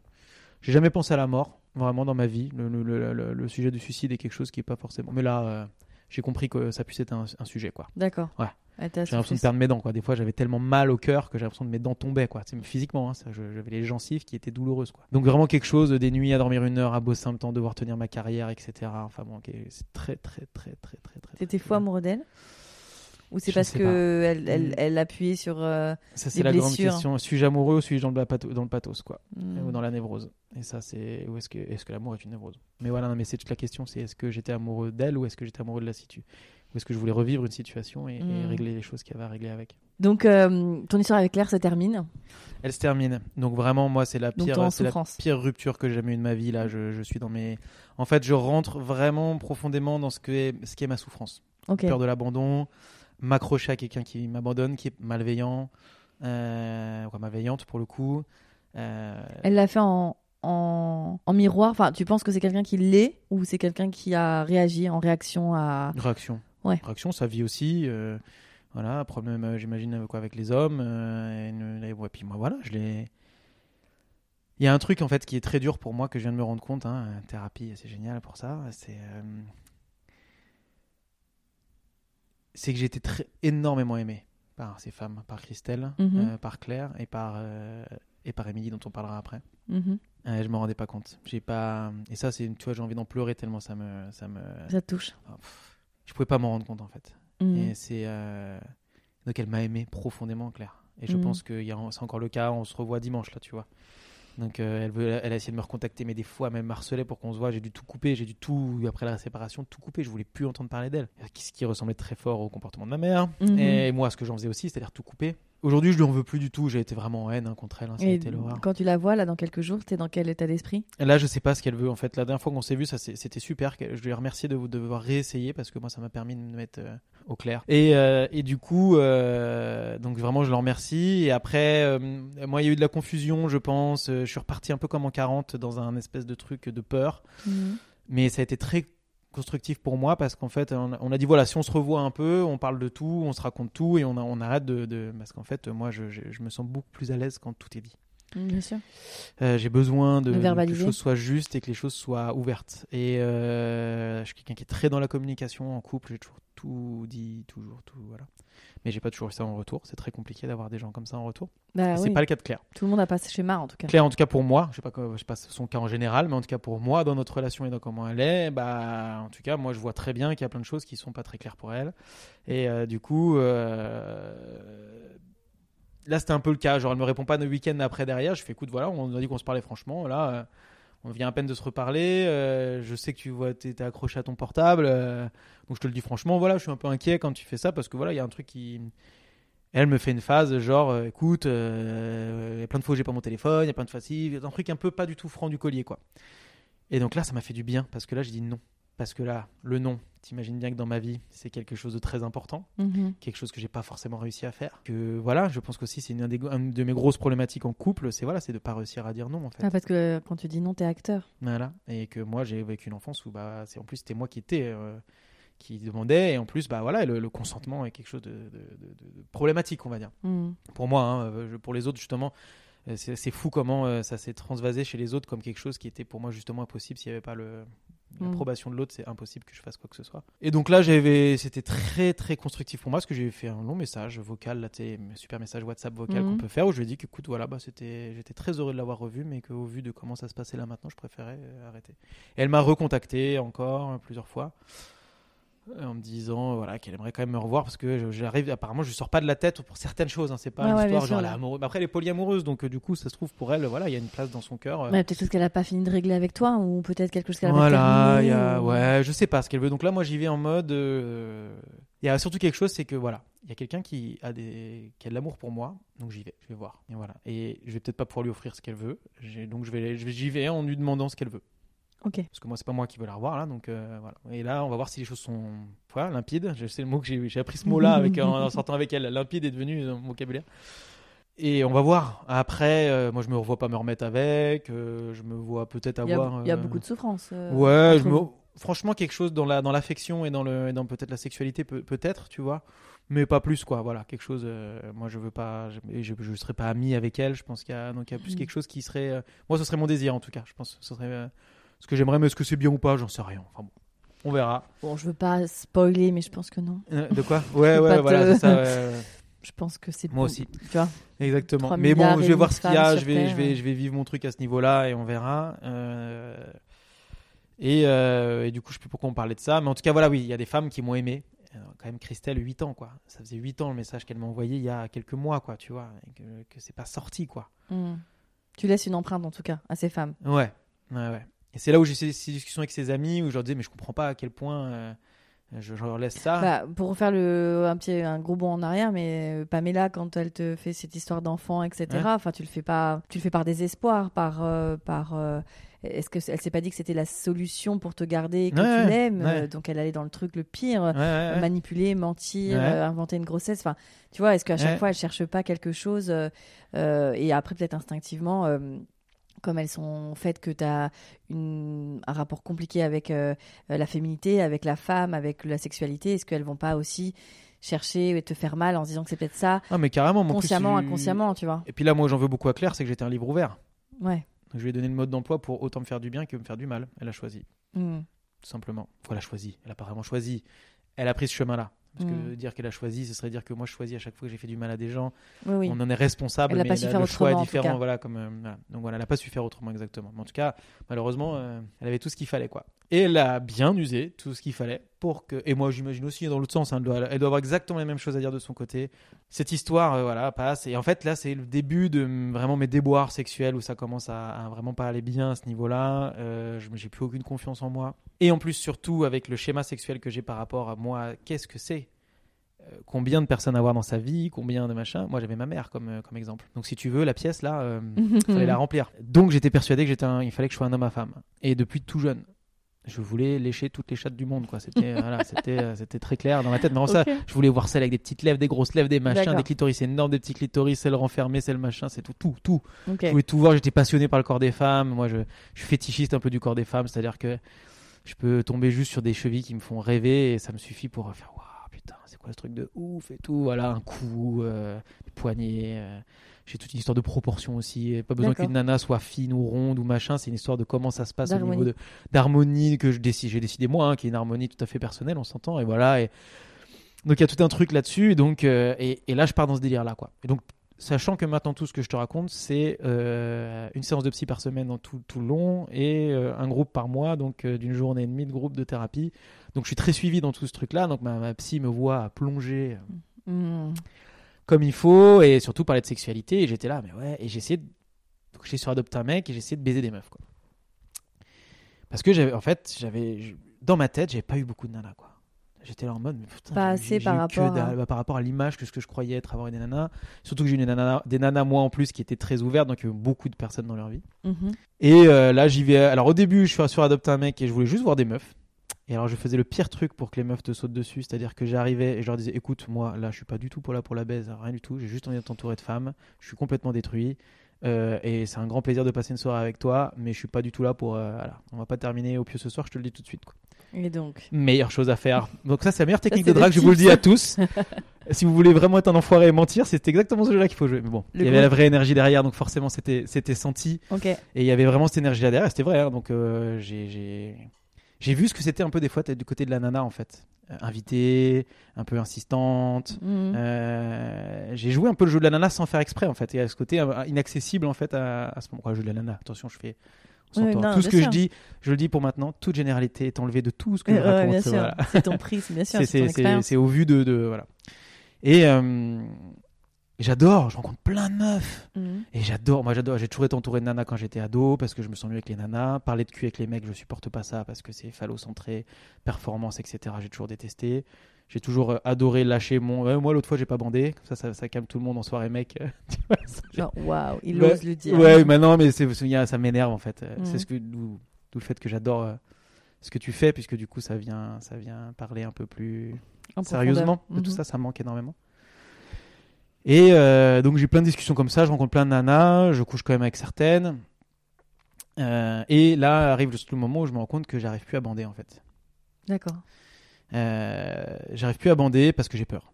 jamais pensé à la mort, vraiment dans ma vie. Le, le- le- sujet du suicide est quelque chose qui est pas forcément. Mais là, euh, j'ai compris que ça puisse être un, un sujet, quoi. D'accord. Ouais. Ah, J'ai l'impression de perdre mes dents, quoi. Des fois, j'avais tellement mal au cœur que j'ai l'impression que mes dents tombaient, quoi. C'est physiquement, hein, j'avais les gencives qui étaient douloureuses, quoi. Donc vraiment quelque chose, des nuits à dormir une heure, à bosser un temps, devoir tenir ma carrière, etc. Enfin bon, c'est très, très, très, très, très, très. T'étais fou amoureux d'elle? Ou c'est parce sais que elle, elle, Mm. elle appuyait sur. euh, Ça, c'est la grande question. Suis-je amoureux ou suis-je dans le, pathos, dans le pathos, quoi? Mm. Ou dans la névrose. Et ça, c'est. Ou est-ce que, est-ce que l'amour est une névrose? Mais voilà, non, mais c'est toute la question c'est est-ce que j'étais amoureux d'elle ou est-ce que j'étais amoureux de la situ? Ou est-ce que je voulais revivre une situation et, et Mm. régler les choses qu'il y avait à régler avec? Donc, euh, ton histoire avec Claire se termine. Elle se termine. Donc vraiment, moi, c'est la pire, la pire rupture que j'ai jamais eue de ma vie. Là, je, je suis dans mes. En fait, je rentre vraiment profondément dans ce que est, ce qui est ma souffrance. Ok. Peur de l'abandon, m'accrocher à quelqu'un qui m'abandonne, qui est malveillant, euh, malveillante pour le coup. Euh, Elle l'a fait en, en, en miroir. Enfin, tu penses que c'est quelqu'un qui l'est ou c'est quelqu'un qui a réagi en réaction à. Réaction. Ouais. Réaction, sa vie aussi. euh, voilà, problème, j'imagine, avec quoi, avec les hommes. et, une- et ouais, puis moi, voilà, je l'ai. Il y a un truc en fait qui est très dur pour moi que je viens de me rendre compte. Hein, thérapie, c'est génial pour ça. C'est c'est que j'ai été très énormément aimé par ces femmes, par Christelle, Mhm. euh, par Claire et par euh, et par Émilie dont on parlera après. Mhm. Euh, je me rendais pas compte. J'ai pas et ça c'est tu vois j'ai envie d'en pleurer tellement ça me ça me Ça te touche. Pff, je pouvais pas m'en rendre compte en fait. Mhm. Et c'est euh, donc elle m'a aimé profondément, Claire. Et je Mhm. pense que a- c'est encore le cas. On se revoit dimanche là, tu vois. Donc euh, elle, veut, elle a essayé de me recontacter, mais des fois elle me harcelait pour qu'on se voit. J'ai dû tout couper, j'ai dû tout après la séparation tout couper. Je voulais plus entendre parler d'elle. Ce qui ressemblait très fort au comportement de ma mère Mhm. et moi ce que j'en faisais aussi, c'est-à-dire tout couper. Aujourd'hui je lui en veux plus du tout. J'ai été vraiment en haine hein, contre elle. hein, ça a Et été l'horreur. quand tu la vois là dans quelques jours, t'es dans quel état d'esprit? Là, je sais pas ce qu'elle veut en fait. La dernière fois qu'on s'est vu, ça c'était super. Je lui ai remercié de, de devoir réessayer parce que moi, ça m'a permis de me mettre euh, au clair. Et, euh, et du coup, euh, donc vraiment, je le remercie. Et après, moi, il y a eu de la confusion, je pense. Je suis reparti un peu comme en 40 dans un espèce de truc de peur. Mais ça a été très constructif pour moi parce qu'en fait, on a, on a dit voilà, si on se revoit un peu, on parle de tout, on se raconte tout et on, a- on arrête de, de- Parce qu'en fait, moi, je- je me sens beaucoup plus à l'aise quand tout est dit. Mhm, Bien sûr. Euh, j'ai besoin de, que les choses soient justes et que les choses soient ouvertes. Et euh, je suis quelqu'un qui est très dans la communication en couple. J'ai toujours tout dit, toujours tout, voilà. Mais j'ai pas toujours eu ça en retour. C'est très compliqué d'avoir des gens comme ça en retour. Bah c'est oui. pas le cas de Claire. Tout le monde a pas ce schéma en tout cas. Claire, en tout cas pour moi, je sais pas, je sais pas son cas en général, mais en tout cas pour moi, dans notre relation et dans comment elle est, bah, en tout cas, moi, je vois très bien qu'il y a plein de choses qui sont pas très claires pour elle. Et euh, du coup, là, c'était un peu le cas. Genre, elle me répond pas le week-end après derrière. Je fais, écoute, voilà, on a dit qu'on se parlait franchement. Là, euh, on vient à peine de se reparler. euh, je sais que tu vois, t'es t'es accroché à ton portable. euh, donc, je te le dis franchement, voilà, je suis un peu inquiet quand tu fais ça parce que voilà, il y a un truc qui. Elle me fait une phase genre, écoute, il y a plein de fois où j'ai pas mon téléphone, il y a plein de fois ci, un truc un peu pas du tout franc du collier, quoi. Et donc là, ça m'a fait du bien parce que là, j'ai dit non. Parce que là, le non, t'imagines bien que dans ma vie, c'est quelque chose de très important, Mhm. quelque chose que j'ai pas forcément réussi à faire. Que voilà, je pense qu'aussi c'est une, de mes grosses problématiques en couple, c'est voilà, c'est de pas réussir à dire non en fait. Ah, parce que euh, quand tu dis non, t'es acteur. Voilà. Et que moi, j'ai vécu une enfance où, bah, c'est en plus, c'était moi qui étais, euh, qui demandait. Et en plus, bah, voilà, le, le consentement est quelque chose de, de- de- de- de problématique, on va dire. Mhm. Pour moi, hein, euh, je- pour les autres, justement, c'est c'est fou comment euh, ça s'est transvasé chez les autres comme quelque chose qui était pour moi justement impossible s'il n'y avait pas le. L'approbation de l'autre, c'est impossible que je fasse quoi que ce soit. Et donc là, j'avais, c'était très très constructif pour moi parce que j'ai fait un long message vocal, là, super message WhatsApp vocal qu'on peut faire où je lui ai dit que, écoute, voilà, bah, c'était, j'étais très heureux de l'avoir revu, mais qu'au vu de comment ça se passait là maintenant, je préférais euh, arrêter. Et elle m'a recontacté encore plusieurs fois. Euh, en me disant voilà qu'elle aimerait quand même me revoir parce que j'arrive apparemment je sors pas de la tête pour certaines choses hein, c'est pas une ouais, histoire genre elle est amoureuse. Après elle est polyamoureuse donc euh, du coup ça se trouve pour elle voilà il y a une place dans son cœur euh. Ouais, peut-être parce qu'elle a pas fini de régler avec toi ou peut-être quelque chose qu'elle voilà y a ou- ouais je sais pas ce qu'elle veut. Donc là moi j'y vais en mode euh, il y a surtout quelque chose c'est que voilà il y a quelqu'un qui a des qui a de l'amour pour moi donc j'y vais je vais voir et voilà. Et je vais peut-être pas pouvoir lui offrir ce qu'elle veut. Donc je vais- j'y vais en lui demandant ce qu'elle veut Parce que moi c'est pas moi qui veux la revoir là donc euh, voilà. Et là on va voir si les choses sont voilà, limpides. Je sais le mot que j'ai j'ai appris ce mot là [LAUGHS] avec en, en sortant avec elle. Limpide est devenu dans mon vocabulaire. Et on va voir. Après euh, moi je me revois pas me remettre avec euh, je me vois peut-être avoir il y a euh, beaucoup de souffrance. euh, ouais je me- franchement quelque chose dans la dans l'affection et dans le et dans peut-être la sexualité peut- peut-être tu vois. Mais pas plus quoi voilà. Quelque chose euh, moi je veux pas je, je, je serais pas ami avec elle je pense qu'il y a donc il y a plus Mhm. quelque chose qui serait euh, moi ce serait mon désir en tout cas je pense. Que ce serait euh, ce que j'aimerais mais est-ce que c'est bien ou pas j'en sais rien enfin bon on verra Bon, je veux pas spoiler, mais je pense que non. Euh, de quoi? [LAUGHS] Ouais ouais voilà te- ça ouais. [LAUGHS] Je pense que c'est Moi bon, aussi. Tu vois. Exactement. 3 Mais bon, je vais voir ce qu'il y a. Je vais, Terre, je vais, je vais vivre mon truc à ce niveau-là et on verra. Euh, Et, euh, et du coup, je sais plus pourquoi on parlait de ça. Mais en tout cas, voilà, oui, il y a des femmes qui m'ont aimé. Quand même, Christelle, 8 ans, quoi. Ça faisait 8 ans le message qu'elle m'a envoyé il y a quelques mois, quoi, tu vois. Et que, que c'est pas sorti, quoi. Hmm. Tu laisses une empreinte en tout cas à ces femmes. Ouais, ouais, ouais. Et c'est là où j'ai ces, ces discussions avec ses amis où je leur disais, mais je comprends pas à quel point euh, je, je leur laisse ça. Bah, pour refaire le, un, petit, un gros bond en arrière, mais euh, Pamela, quand elle te fait cette histoire d'enfant, etc., Ouais. tu le fais pas, tu le fais par désespoir, par, euh, par. euh, Est-ce que elle s'est pas dit que c'était la solution pour te garder, que Ouais, tu l'aimes, ouais. donc elle allait dans le truc le pire, Ouais, manipuler, mentir, euh, inventer une grossesse. Enfin, tu vois, est-ce qu'à chaque fois elle cherche pas quelque chose euh, et après peut-être instinctivement. euh, comme elles sont faites que tu as un rapport compliqué avec euh, euh, la féminité, avec la femme, avec la sexualité, est-ce qu'elles vont pas aussi chercher et te faire mal en se disant que c'est peut-être ça, Ah, mais carrément, mon consciemment, plus, inconsciemment, tu vois Et puis là, moi, j'en veux beaucoup à Claire, c'est que j'étais un livre ouvert. Ouais. Donc, je lui ai donné le mode d'emploi pour autant me faire du bien que me faire du mal. Elle a choisi, Mm. tout simplement. A choisi. Elle a pas vraiment choisi. Elle a pris ce chemin-là. Parce que Mm. dire qu'elle a choisi, ce serait dire que moi je choisis à chaque fois que j'ai fait du mal à des gens. Oui, oui. On en est responsable, mais pas su le- faire le choix est différent. Voilà, comme, euh, voilà. Donc voilà, elle n'a pas su faire autrement exactement. Mais en tout cas, malheureusement, euh, elle avait tout ce qu'il fallait. quoi. Et elle a bien usé tout ce qu'il fallait pour que. Et moi j'imagine aussi dans l'autre sens, hein, elle, doit, elle doit avoir exactement les mêmes choses à dire de son côté. Cette histoire euh, voilà, passe. Et en fait, là, c'est le début de vraiment mes déboires sexuels où ça commence à, à vraiment pas aller bien à ce niveau-là. Euh, j'ai plus aucune confiance en moi. Et en plus, surtout avec le schéma sexuel que j'ai par rapport à moi, qu'est-ce que c'est Euh, Combien de personnes avoir dans sa vie Combien de machins Moi, j'avais ma mère comme, euh, comme exemple. Donc, si tu veux, la pièce là, euh, [LAUGHS] fallait la remplir. Donc, j'étais persuadé que j'étais un- il fallait que je sois un homme à femme. Et depuis tout jeune. Je voulais lécher toutes les chattes du monde, quoi. C'était voilà, c'était euh, c'était très clair dans ma tête. Vraiment, ça, je voulais voir celle avec des petites lèvres, des grosses lèvres, des machins, des clitoris énormes, des petits clitoris, celle renfermée, celle machin, c'est tout, tout, tout. Je voulais tout voir. J'étais passionné par le corps des femmes. Moi, je, je suis fétichiste un peu du corps des femmes, c'est-à-dire que je peux tomber juste sur des chevilles qui me font rêver et ça me suffit pour faire waouh putain, c'est quoi ce truc de ouf et tout. Voilà, un cou, euh, des poignets. euh, j'ai toute une histoire de proportion aussi. Et pas besoin qu'une nana soit fine ou ronde ou machin. C'est une histoire de comment ça se passe au niveau d'harmonie que je décide. J'ai décidé moi, hein, qui est une harmonie tout à fait personnelle, on s'entend. Et voilà. Et donc il y a tout un truc là-dessus. Et donc euh, et, et là, je pars dans ce délire là, quoi. Et donc sachant que maintenant tout ce que je te raconte, c'est euh, une séance de psy par semaine dans tout, tout le long et euh, un groupe par mois, donc euh, d'une journée et demie de groupe de thérapie. Donc je suis très suivi dans tout ce truc-là. Donc ma, ma psy me voit plonger Mm. Comme il faut et surtout parler de sexualité. Et j'étais là, mais ouais. Et essayé de... J'étais sur Adopte un mec et essayé de baiser des meufs, quoi. Parce que j'avais, en fait, j'avais, dans ma tête, j'avais pas eu beaucoup de nanas, quoi. J'étais là en mode, mais putain, Pas assez par rapport à- bah, par rapport à l'image que ce que je croyais être avoir des nanas. Surtout que j'ai eu des nanas, des nanas moi en plus qui étaient très ouvertes, donc il y a eu beaucoup de personnes dans leur vie. Mhm. Et euh, là, j'y vais. Alors au début, je suis sur Adopte un mec et je voulais juste voir des meufs. Et alors je faisais le pire truc pour que les meufs te sautent dessus, c'est-à-dire que j'arrivais et je leur disais écoute, moi là je suis pas du tout pour là pour la baise, rien du tout, j'ai juste envie d'être entouré de femmes, je suis complètement détruit. euh, et c'est un grand plaisir de passer une soirée avec toi, mais je suis pas du tout là pour. euh, voilà, on va pas terminer au pieu ce soir, je te le dis tout de suite. Quoi. Et donc Meilleure chose à faire. Donc ça, c'est la meilleure technique de drague, je vous le dis à tous. [LAUGHS] si vous voulez vraiment être un enfoiré et mentir, c'est exactement ce jeu-là qu'il faut jouer. Mais bon, il y avait la vraie énergie derrière, donc forcément c'était senti. Ok. Et il y avait vraiment cette énergie là derrière, et c'était vrai. hein, donc euh, j'ai- j'ai vu ce que c'était un peu des fois d'être du côté de la nana en fait. Euh, invitée, un peu insistante. Mm. Euh, j'ai joué un peu le jeu de la nana sans faire exprès en fait. Et à ce côté euh, inaccessible en fait à, à ce moment. Le jeu de la nana, attention, je fais. Ouais, s'entend. non, tout ce que je dis, je le dis pour maintenant, toute généralité est enlevée de tout ce que je Ouais, ouais, raconte. bien sûr. voilà. C'est ton prisme, bien sûr. [LAUGHS] C'est- au vu de, de- voilà. Et j'adore, je rencontre plein de meufs. Mhm. Et j'adore, moi j'adore, j'ai toujours été entouré de nanas quand j'étais ado parce que je me sens mieux avec les nanas. Parler de cul avec les mecs, je supporte pas ça parce que c'est phallocentré, performance, etc. J'ai toujours détesté. J'ai toujours euh, adoré lâcher mon. Ouais, moi l'autre fois j'ai pas bandé, comme ça, ça ça calme tout le monde en soirée mec. [LAUGHS] Genre, waouh, il ose le dire. Ouais, mais non, mais a- ça m'énerve en fait. Euh, Mhm. C'est ce que d'où, le fait que j'adore euh, ce que tu fais puisque du coup ça vient, ça vient parler un peu plus En sérieusement de tout Mhm. ça, ça me manque énormément. Et euh, donc j'ai plein de discussions comme ça, je rencontre plein de nanas, je couche quand même avec certaines. Euh, et là arrive le moment où je me rends compte que j'arrive plus à bander en fait. D'accord. Euh, j'arrive plus à bander parce que j'ai peur.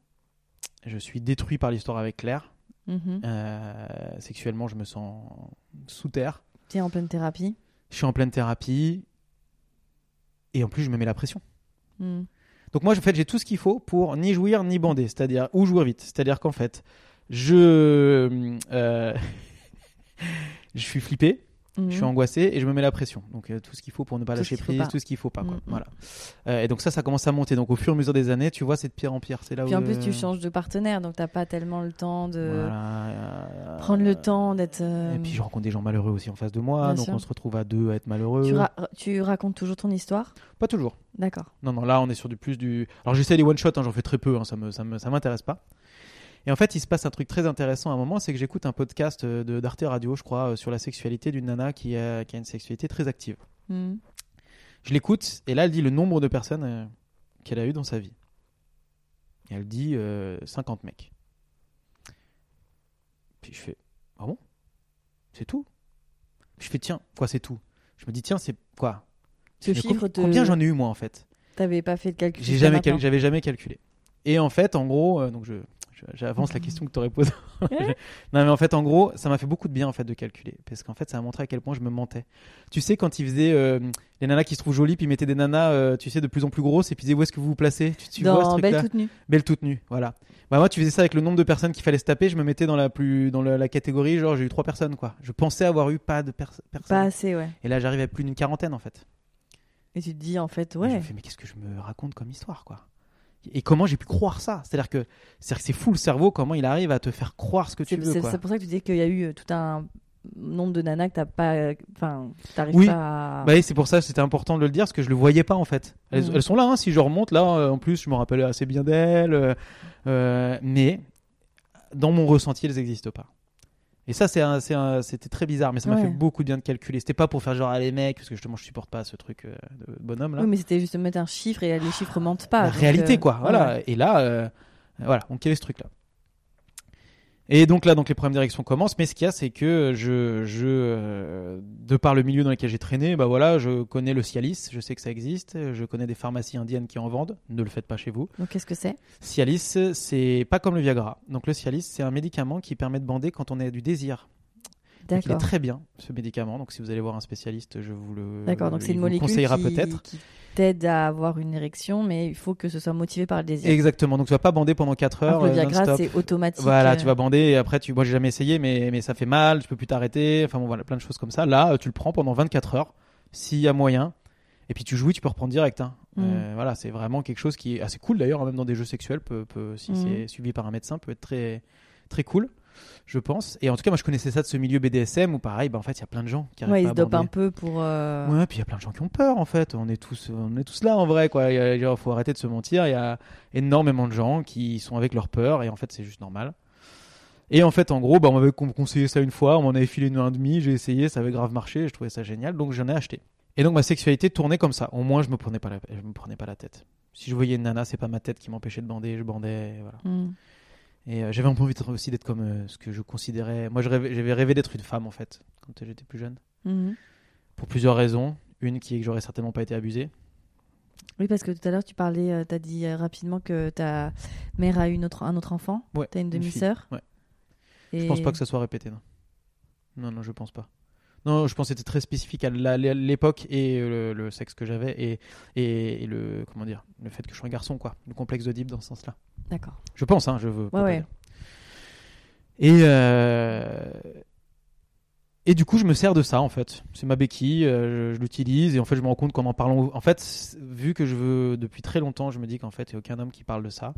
Je suis détruit par l'histoire avec Claire. Mhm. Sexuellement, je me sens sous terre. Tu es en pleine thérapie. Je suis en pleine thérapie. Et en plus, je me mets la pression. Mhm. Donc moi, en fait, j'ai tout ce qu'il faut pour ni jouir ni bander, c'est-à-dire ou jouir vite. C'est-à-dire qu'en fait, je euh, [LAUGHS] je suis flippé, Mhm. je suis angoissé et je me mets la pression. Donc euh, tout ce qu'il faut pour ne pas Tout lâcher prise, tout ce qu'il faut pas. quoi. Voilà. Euh, et donc ça, ça commence à monter. Donc au fur et à mesure des années, tu vois, c'est de pire en pire. C'est là Puis où en plus, euh, tu changes de partenaire, donc t'as pas tellement le temps de voilà, euh, prendre le temps d'être. euh, Et puis je rencontre des gens malheureux aussi en face de moi, Bien donc sûr. on se retrouve à deux à être malheureux. tu, ra- tu racontes toujours ton histoire? Pas toujours. D'accord. Non, non, là on est sur du plus du. Alors j'essaie les one shot, j'en fais très peu, hein, ça me, ça me, ça m'intéresse pas. Et en fait, il se passe un truc très intéressant à un moment, c'est que j'écoute un podcast euh, de d'Arte Radio, je crois, euh, sur la sexualité d'une nana qui a, qui a une sexualité très active. Mhm. Je l'écoute et là elle dit le nombre de personnes euh, qu'elle a eu dans sa vie. Et elle dit euh, 50 mecs. Puis je fais ah bon? C'est tout? Je fais tiens quoi c'est tout? Je me dis tiens c'est quoi? Ce chiffre com- te- Combien j'en ai eu moi en fait? T'avais pas fait de calcul. Jusqu'à jamais cal- j'avais jamais calculé. Et en fait en gros euh, donc je- J'avance la question que tu aurais posée. [LAUGHS] [LAUGHS] non, mais en fait, en gros, ça m'a fait beaucoup de bien en fait de calculer, parce qu'en fait, ça a montré à quel point je me mentais. Tu sais, quand ils faisaient euh, les nanas qui se trouvent jolies, puis ils mettaient des nanas, euh, tu sais, de plus en plus grosses, et puis ils disaient où est-ce que vous vous placez? Tu, tu vois ce Dans truc-là? Belle toute nue. Belle toute nue, voilà. Bah moi, tu faisais ça avec le nombre de personnes qu'il fallait se taper. Je me mettais dans la plus dans la, la catégorie genre j'ai eu trois personnes quoi. Je pensais avoir eu pas de pers- Pas personnes. assez, ouais. Et là, j'arrive à plus d'une quarantaine en fait. Et tu te dis, en fait, Et je me ouais. fais mais qu'est-ce que je me raconte comme histoire quoi? Et comment j'ai pu croire ça C'est-à-dire que c'est fou le cerveau comment il arrive à te faire croire ce que tu veux c'est- pour ça que tu dis qu'il y a eu euh, tout un nombre de nanas que t'as pas. euh, Enfin, t'arrives Oui. pas à. Bah oui, c'est pour ça que c'était important de le dire parce que je le voyais pas en fait. Elles, elles sont là, hein, si je remonte là, euh, en plus je me rappelais assez bien d'elles, euh, mais dans mon ressenti elles n'existent pas. Et ça c'est un- c'est un- c'était très bizarre, mais ça m'a Ouais. fait beaucoup de bien de calculer. C'était pas pour faire genre ah, les mecs, parce que justement je supporte pas ce truc euh, de bonhomme là. Oui, mais c'était juste mettre un chiffre et les chiffres mentent pas. La réalité euh, quoi, voilà. ouais. Et là, euh, voilà, donc il y avait ce truc là. Et donc là, donc les problèmes d'érection commencent, mais ce qu'il y a, c'est que je, je euh, de par le milieu dans lequel j'ai traîné, bah voilà, je connais le Cialis, je sais que ça existe, je connais des pharmacies indiennes qui en vendent, ne le faites pas chez vous. Donc, qu'est-ce que c'est? Cialis, c'est pas comme le Viagra. Donc le Cialis, c'est un médicament qui permet de bander quand on a du désir. Donc, il est très bien, ce médicament. Donc si vous allez voir un spécialiste, je vous le, D'accord, donc c'est une molécule conseillera qui, peut-être. qui t'aide à avoir une érection, mais il faut que ce soit motivé par le désir. Exactement. Donc tu vas pas bander pendant 4 heures. Alors le euh, Viagra, c'est automatique. Voilà, euh, tu vas bander et après tu moi j'ai jamais essayé mais mais ça fait mal, tu peux plus t'arrêter, enfin bon voilà, plein de choses comme ça. Là, euh, tu le prends pendant 24 heures s'il y a moyen. Et puis tu jouis, tu peux reprendre direct hein. Mm. Euh, voilà, c'est vraiment quelque chose qui est assez cool d'ailleurs, hein, même dans des jeux sexuels peut, peut si Mm. c'est suivi par un médecin peut être très très cool, je pense. Et en tout cas, moi je connaissais ça de ce milieu BDSM où pareil, bah, en fait, il y a plein de gens qui Ouais, ils se dopent un peu pour. euh, Ouais, puis il y a plein de gens qui ont peur en fait. On est tous, on est tous là en vrai quoi. Il a- faut arrêter de se mentir. Il y a énormément de gens qui sont avec leur peur et en fait c'est juste normal. Et en fait en gros, bah, on m'avait con- conseillé ça une fois, on m'en avait filé une heure et demie, j'ai essayé, ça avait grave marché, je trouvais ça génial, donc j'en ai acheté. Et donc ma sexualité tournait comme ça. Au moins je me prenais pas la, je me prenais pas la tête. Si je voyais une nana, c'est pas ma tête qui m'empêchait de bander, je bandais, voilà. hmm. Et euh, j'avais un peu envie aussi d'être comme euh, ce que je considérais. Moi j'avais rêvé d'être une femme en fait quand j'étais plus jeune Mhm. pour plusieurs raisons. Une qui est que j'aurais certainement pas été abusé. Oui, parce que tout à l'heure, tu parlais, euh, t'as dit euh, rapidement que ta mère a eu une autre, un autre enfant. Ouais, T'as une fille. demi-sœur. Ouais. Et... Je pense pas que ça soit répété, non. Non, non, je pense pas. Non, je pense que c'était très spécifique à l'époque et euh, le, le sexe que j'avais et, et, et le comment dire, le fait que je sois un garçon, quoi. Le complexe d'Oedipe dans ce sens-là. D'accord. Je pense, hein, je veux. Ouais, ouais. Et euh, Et du coup, je me sers de ça en fait. C'est ma béquille, euh, je, je l'utilise et en fait, je me rends compte qu'en en parlant, en fait, vu que je veux depuis très longtemps, je me dis qu'en fait, il n'y a aucun homme qui parle de ça.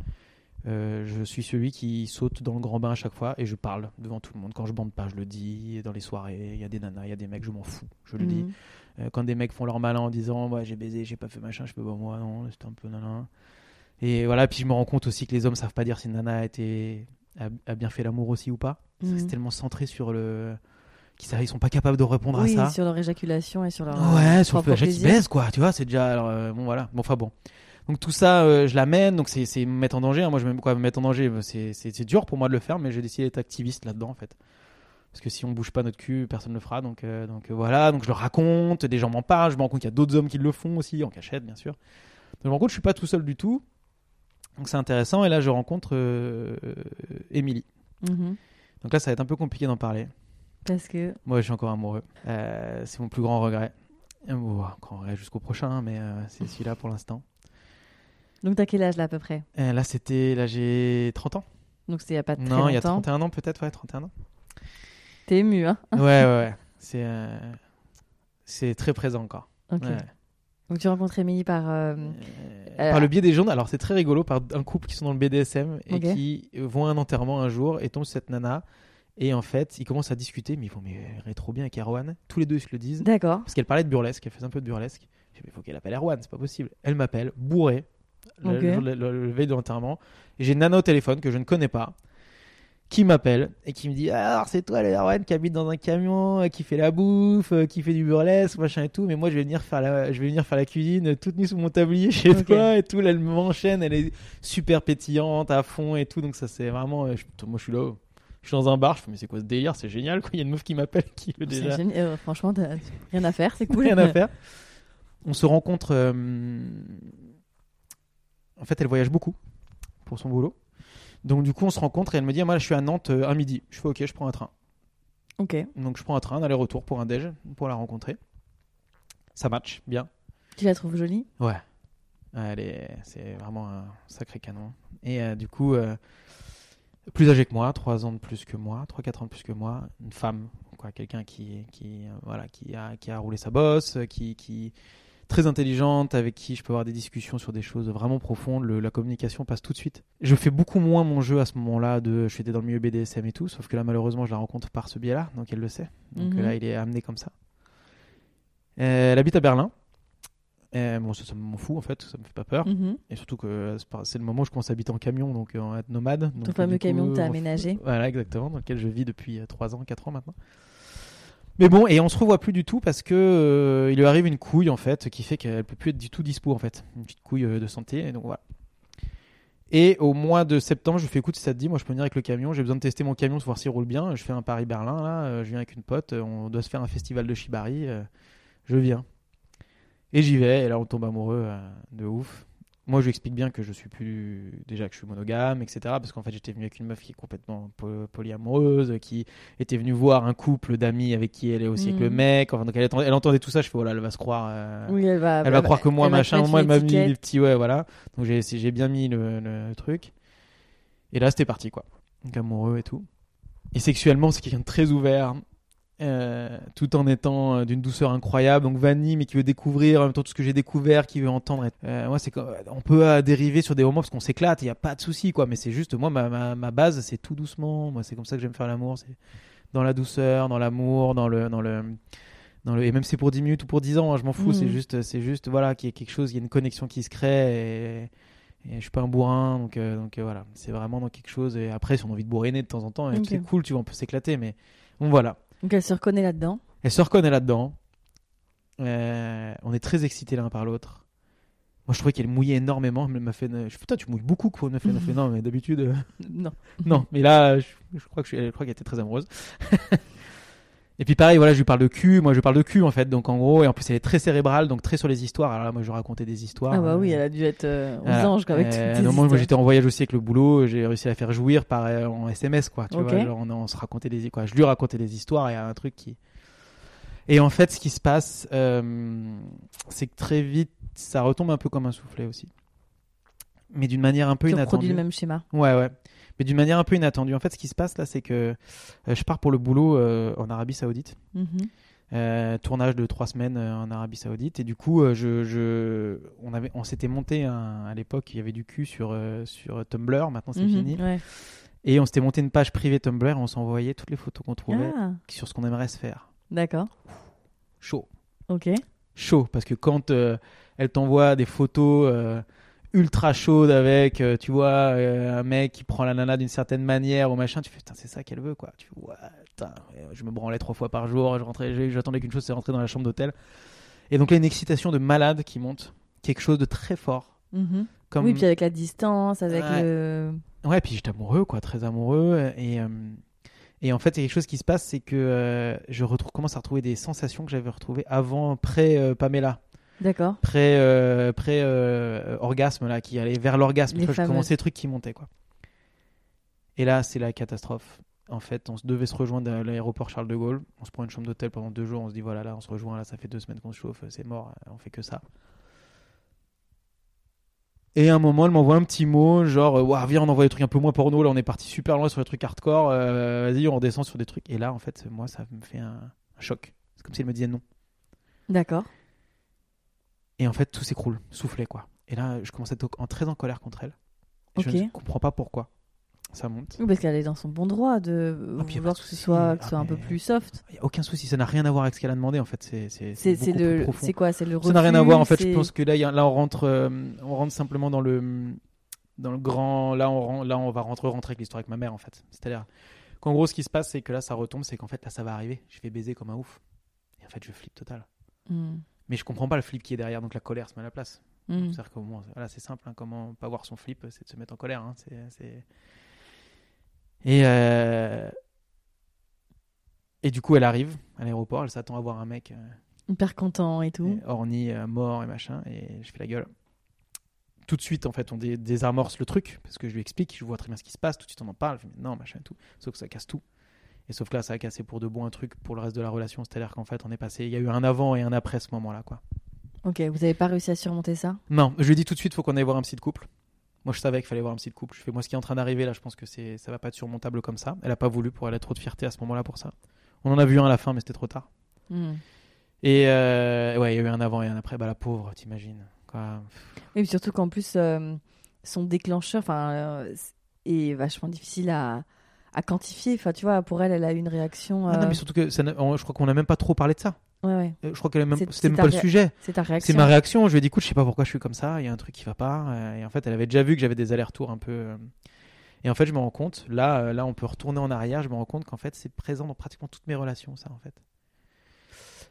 Euh, je suis celui qui saute dans le grand bain à chaque fois et je parle devant tout le monde. Quand je bande pas, je le dis. Dans les soirées, il y a des nanas, il y a des mecs, je m'en fous, je le dis. Mhm. Euh, quand des mecs font leur malin en disant ouais, j'ai baisé, j'ai pas fait machin, je peux pas moi, non, c'était un peu nanan. Et voilà, puis je me rends compte aussi que les hommes savent pas dire si une nana a, été, a, a bien fait l'amour aussi ou pas. Mhm. C'est tellement centré sur le. ils sont pas capables de répondre Oui, à ça. sur leur éjaculation et sur leur Ouais, sur le propre fait qu'ils plaisir. baisent, quoi, tu vois, c'est déjà. alors, euh, bon, voilà. Bon, enfin bon. Donc tout ça, euh, je l'amène, donc c'est c'est me mettre en danger. hein. Moi, je me quoi, me mettre en danger, c'est c'est- c'est dur pour moi de le faire, mais j'ai décidé d'être activiste là-dedans, en fait. Parce que si on bouge pas notre cul, personne ne le fera. Donc, euh, donc euh, voilà, donc je le raconte, des gens m'en parlent, je me rends compte qu'il y a d'autres hommes qui le font aussi, en cachette, bien sûr. Donc je me rends compte que je suis pas tout seul du tout. Donc c'est intéressant, et là je rencontre Émilie. Mhm. Donc là, ça va être un peu compliqué d'en parler. Parce que. Moi, je suis encore amoureux. C'est mon plus grand regret. Bon, grand regret jusqu'au prochain, hein, mais c'est celui-là pour l'instant. Donc, t'as quel âge là à peu près Euh, là, c'était. Là, j'ai 30 ans. Donc, c'était il y a pas très non, il y a longtemps. 31 ans, peut-être, ouais, 31 ans. T'es ému, hein Ouais, ouais, ouais. C'est. euh, C'est très présent encore. Ok. Ouais. Donc, tu rencontres Émilie par. euh, par le biais des journaux. Alors, c'est très rigolo, par un couple qui sont dans le BDSM et qui vont à un enterrement un jour et tombent sur cette nana. Et en fait, ils commencent à discuter, mais ils font, mais elle irait trop bien avec Erwan. Tous les deux, ils se le disent. D'accord. Parce qu'elle parlait de burlesque, elle faisait un peu de burlesque. Je dis, mais il faut qu'elle appelle Erwan, c'est pas possible. Elle m'appelle, bourré, le, Ok. le jour de- le- le veille de l'enterrement. Et j'ai une nana au téléphone que je ne connais pas, qui m'appelle et qui me dit Alors, c'est toi le Erwan qui habite dans un camion, euh, qui fait la bouffe, euh, qui fait du burlesque, machin et tout. Mais moi, je vais venir faire la, je vais venir faire la cuisine euh, toute nue sous mon tablier [LAUGHS] chez toi et tout. Là, elle m'enchaîne, elle est super pétillante à fond et tout. Donc, ça, c'est vraiment. je- moi, je suis là. Je suis dans un bar, je fais, mais c'est quoi ce délire? C'est génial, quoi. Il y a une meuf qui m'appelle [LAUGHS] qui veut déjà. Euh, franchement, t'as rien à faire, c'est [LAUGHS] cool. rien à faire. On se rencontre. euh, En fait, elle voyage beaucoup pour son boulot. Donc, du coup, on se rencontre et elle me dit ah, Moi, je suis à Nantes euh, à midi. Je fais Ok, je prends un train. Ok. Donc, je prends un train, un aller-retour pour un déj, pour la rencontrer. Ça match, bien. Tu la trouves jolie? Ouais. Elle est... C'est vraiment un sacré canon. Et euh, du coup, euh, plus âgée que moi, 3 ans de plus que moi, 3-4 ans de plus que moi, une femme, quoi, quelqu'un qui, qui, euh, voilà, qui, a, qui a roulé sa bosse, euh, qui, qui très intelligente, avec qui je peux avoir des discussions sur des choses vraiment profondes. Le- la communication passe tout de suite. Je fais beaucoup moins mon jeu à ce moment-là de je suis dans le milieu BDSM et tout, sauf que là, malheureusement, je la rencontre par ce biais-là, donc elle le sait. Donc Mhm. là, il est amené comme ça. Euh, elle habite à Berlin. Euh, bon, ça, ça m'en fout en fait, ça me fait pas peur. Mhm. Et surtout que euh, c'est le moment où je commence à habiter en camion, donc euh, être nomade. Donc, Ton fameux coup, camion que t'as aménagé. Voilà, exactement, dans lequel je vis depuis 3 ans, 4 ans maintenant. Mais bon, et on se revoit plus du tout parce que euh, il lui arrive une couille en fait qui fait qu'elle peut plus être du tout dispo en fait, une petite couille euh, de santé. Et donc voilà. Et au mois de septembre, je fais écoute, si ça te dit, moi je peux venir avec le camion, j'ai besoin de tester mon camion, voir s'il roule bien. Je fais un Paris-Berlin là, euh, je viens avec une pote, on doit se faire un festival de Shibari, je viens. Et j'y vais, et là on tombe amoureux de ouf. Moi je lui explique bien que je suis plus. Déjà que je suis monogame, etc. Parce qu'en fait j'étais venu avec une meuf qui est complètement po- polyamoureuse, qui était venue voir un couple d'amis avec qui elle est aussi avec le Mhm. mec. Enfin, donc elle, entendait- elle entendait tout ça, je fais oh là, elle va se croire. euh, Oui, elle va. elle va croire que moi, elle machin, moi, elle m'a mis petits, ouais, voilà. Donc j'ai j'ai bien mis le, le truc. Et là, c'était parti, quoi. Donc amoureux et tout. Et sexuellement, c'est quelqu'un de très ouvert, euh, tout en étant euh, d'une douceur incroyable. Donc vanille, mais qui veut découvrir en même temps tout ce que j'ai découvert, qui veut entendre. Euh, moi, c'est on peut dériver sur des moments parce qu'on s'éclate, il n'y a pas de souci, quoi. Mais c'est juste, moi, ma, ma, ma base, c'est tout doucement. Moi, c'est comme ça que j'aime faire l'amour. C'est dans la douceur, dans l'amour, dans le, dans le, dans le, et même si c'est pour 10 minutes ou pour 10 ans, hein, je m'en fous. C'est juste, c'est juste, voilà, qu'il y ait quelque chose, il y a une connexion qui se crée. Et, et je suis pas un bourrin, donc, donc voilà, c'est vraiment dans quelque chose. Et après, si on a envie de bourriner de temps en temps, et Ok. c'est cool, tu vois, on peut s'éclater, mais bon, voilà. Donc elle se reconnaît là-dedans. Elle se reconnaît là-dedans. Euh, on est très excités l'un par l'autre. Moi, je trouvais qu'elle mouillait énormément. Elle m'a fait. Je fais, putain, tu mouilles beaucoup, quoi. Elle m'a fait, elle m'a fait, [LAUGHS] non, mais d'habitude. euh, Non. non, mais là, je, je crois que je, je crois qu'elle était très amoureuse. [LAUGHS] et puis pareil, voilà, je lui parle de cul. Moi, je lui parle de cul en fait. Donc en gros, et en plus, elle est très cérébrale, donc très sur les histoires. Alors là, moi, je racontais des histoires. Ah bah oui, euh, elle a dû être euh, aux anges quoi, avec Euh, moi j'étais en voyage aussi avec le boulot, j'ai réussi à la faire jouir par euh, en SMS quoi, tu vois, genre on, on se racontait des quoi, je lui racontais des histoires et il y a un truc qui Et en fait, ce qui se passe euh, c'est que très vite ça retombe un peu comme un soufflet aussi. Mais d'une manière un peu Tu inattendue. reproduis le même schéma. Ouais ouais. Mais d'une manière un peu inattendue. En fait, ce qui se passe là, c'est que euh, je pars pour le boulot euh, en Arabie Saoudite. Mhm. Euh, tournage de trois semaines en Arabie Saoudite. Et du coup, je, je- on, avait, on s'était monté un- à l'époque, il y avait du cul sur, sur Tumblr, maintenant c'est Mhm. fini. Ouais. Et on s'était monté une page privée Tumblr et on s'envoyait toutes les photos qu'on trouvait Ah, sur ce qu'on aimerait se faire. d'accord. Chaud. Ok. chaud parce que quand euh, elle t'envoie des photos ultra chaudes avec euh, tu vois euh, un mec qui prend la nana d'une certaine manière ou machin tu fais putain c'est ça qu'elle veut quoi tu vois putain ouais, je me branlais trois fois par jour je rentrais j'attendais qu'une chose c'est rentrer dans la chambre d'hôtel et donc là une excitation de malade qui monte quelque chose de très fort Mhm. comme Oui, puis avec la distance, avec Ouais. le. Ouais, puis j'étais amoureux, quoi, très amoureux. Et, euh, et en fait, il y a quelque chose qui se passe, c'est que euh, je retrouve, commence à retrouver des sensations que j'avais retrouvées avant, pré-Pamela, D'accord. pré, euh, pré, euh, orgasme, là, qui allait vers l'orgasme. Les Je commençais des trucs qui montaient, quoi. Et là, c'est la catastrophe. En fait, on devait se rejoindre à l'aéroport Charles de Gaulle. On se prend une chambre d'hôtel pendant deux jours. On se dit, voilà, là, on se rejoint. Là, ça fait deux semaines qu'on se chauffe. C'est mort. On fait que ça. Et à un moment, elle m'envoie un petit mot, genre, euh, Ouah, viens, on envoie des trucs un peu moins porno. Là, on est parti super loin sur les trucs hardcore. euh, Vas-y, on redescend sur des trucs. Et là, en fait, moi, ça me fait un, un choc. C'est comme si elle me disait non. D'accord. Et en fait, tout s'écroule, soufflé, quoi. Et là, je commence à être en- très en colère contre elle. Et. Je ne comprends pas pourquoi. Ça monte. Oui, parce qu'elle est dans son bon droit de Ah, vouloir que ce soit, que Ah, soit un peu plus soft. Il n'y a aucun souci. Ça n'a rien à voir avec ce qu'elle a demandé, en fait. C'est le. quoi C'est le Ça n'a rien à refus, voir. En fait, je pense que là, il y a- là on rentre, euh, on rentre simplement dans le, dans le grand. Là, on, ren- là, on va rentrer, rentrer avec l'histoire avec ma mère, en fait. C'est-à-dire qu'en gros, ce qui se passe, c'est que là, ça retombe, c'est qu'en fait, là, ça va arriver. Je vais baiser comme un ouf. Et en fait, je flippe total. Hmm. Mais je comprends pas le flip qui est derrière, donc la colère se met à la place. C'est-à-dire que bon, voilà, c'est simple. hein, comment pas voir son flip, c'est de se mettre en colère. hein, Et euh, et du coup, elle arrive à l'aéroport. Elle s'attend à voir un mec. euh, Hyper content et tout. et orni, euh, mort et machin, et je fais la gueule. Tout de suite, en fait, on dé- désamorce le truc, parce que je lui explique, je vois très bien ce qui se passe, tout de suite on en parle, je mais non, machin et tout. Sauf que ça casse tout. Et sauf que là, ça a cassé pour de bon un truc pour le reste de la relation, c'est-à-dire qu'en fait, on est passé, il y a eu un avant et un après ce moment-là, quoi. Ok, vous avez pas réussi à surmonter ça? Non, je lui ai dit tout de suite, faut qu'on aille voir un psy de couple. Moi, je savais qu'il fallait voir un psy de couple. Je fais, moi, ce qui est en train d'arriver là, je pense que c'est, ça va pas être surmontable comme ça. Elle a pas voulu pour elle a trop de fierté à ce moment-là pour ça. On en a vu un à la fin, mais c'était trop tard. Hmm. Et euh, ouais, il y a eu un avant et un après. Bah, la pauvre, t'imagines. Quoi. Oui, puis surtout qu'en plus, euh, son déclencheur enfin, euh, est vachement difficile à, à quantifier. Enfin, tu vois, pour elle, elle a eu une réaction. Ah non, euh, mais surtout que ça n'a- on- je crois qu'on n'a même pas trop parlé de ça. Ouais, ouais. Euh, Je crois que. C'est- c'était c'est même pas le sujet. C'est ta C'est réaction. ma réaction. Je lui ai dit, écoute, je sais pas pourquoi je suis comme ça. Il y a un truc qui va pas. Euh, Et en fait, elle avait déjà vu que j'avais des allers-retours un peu. euh, Et en fait, je me rends compte. Là, euh, là, on peut retourner en arrière. Je me rends compte qu'en fait, c'est présent dans pratiquement toutes mes relations, ça, en fait.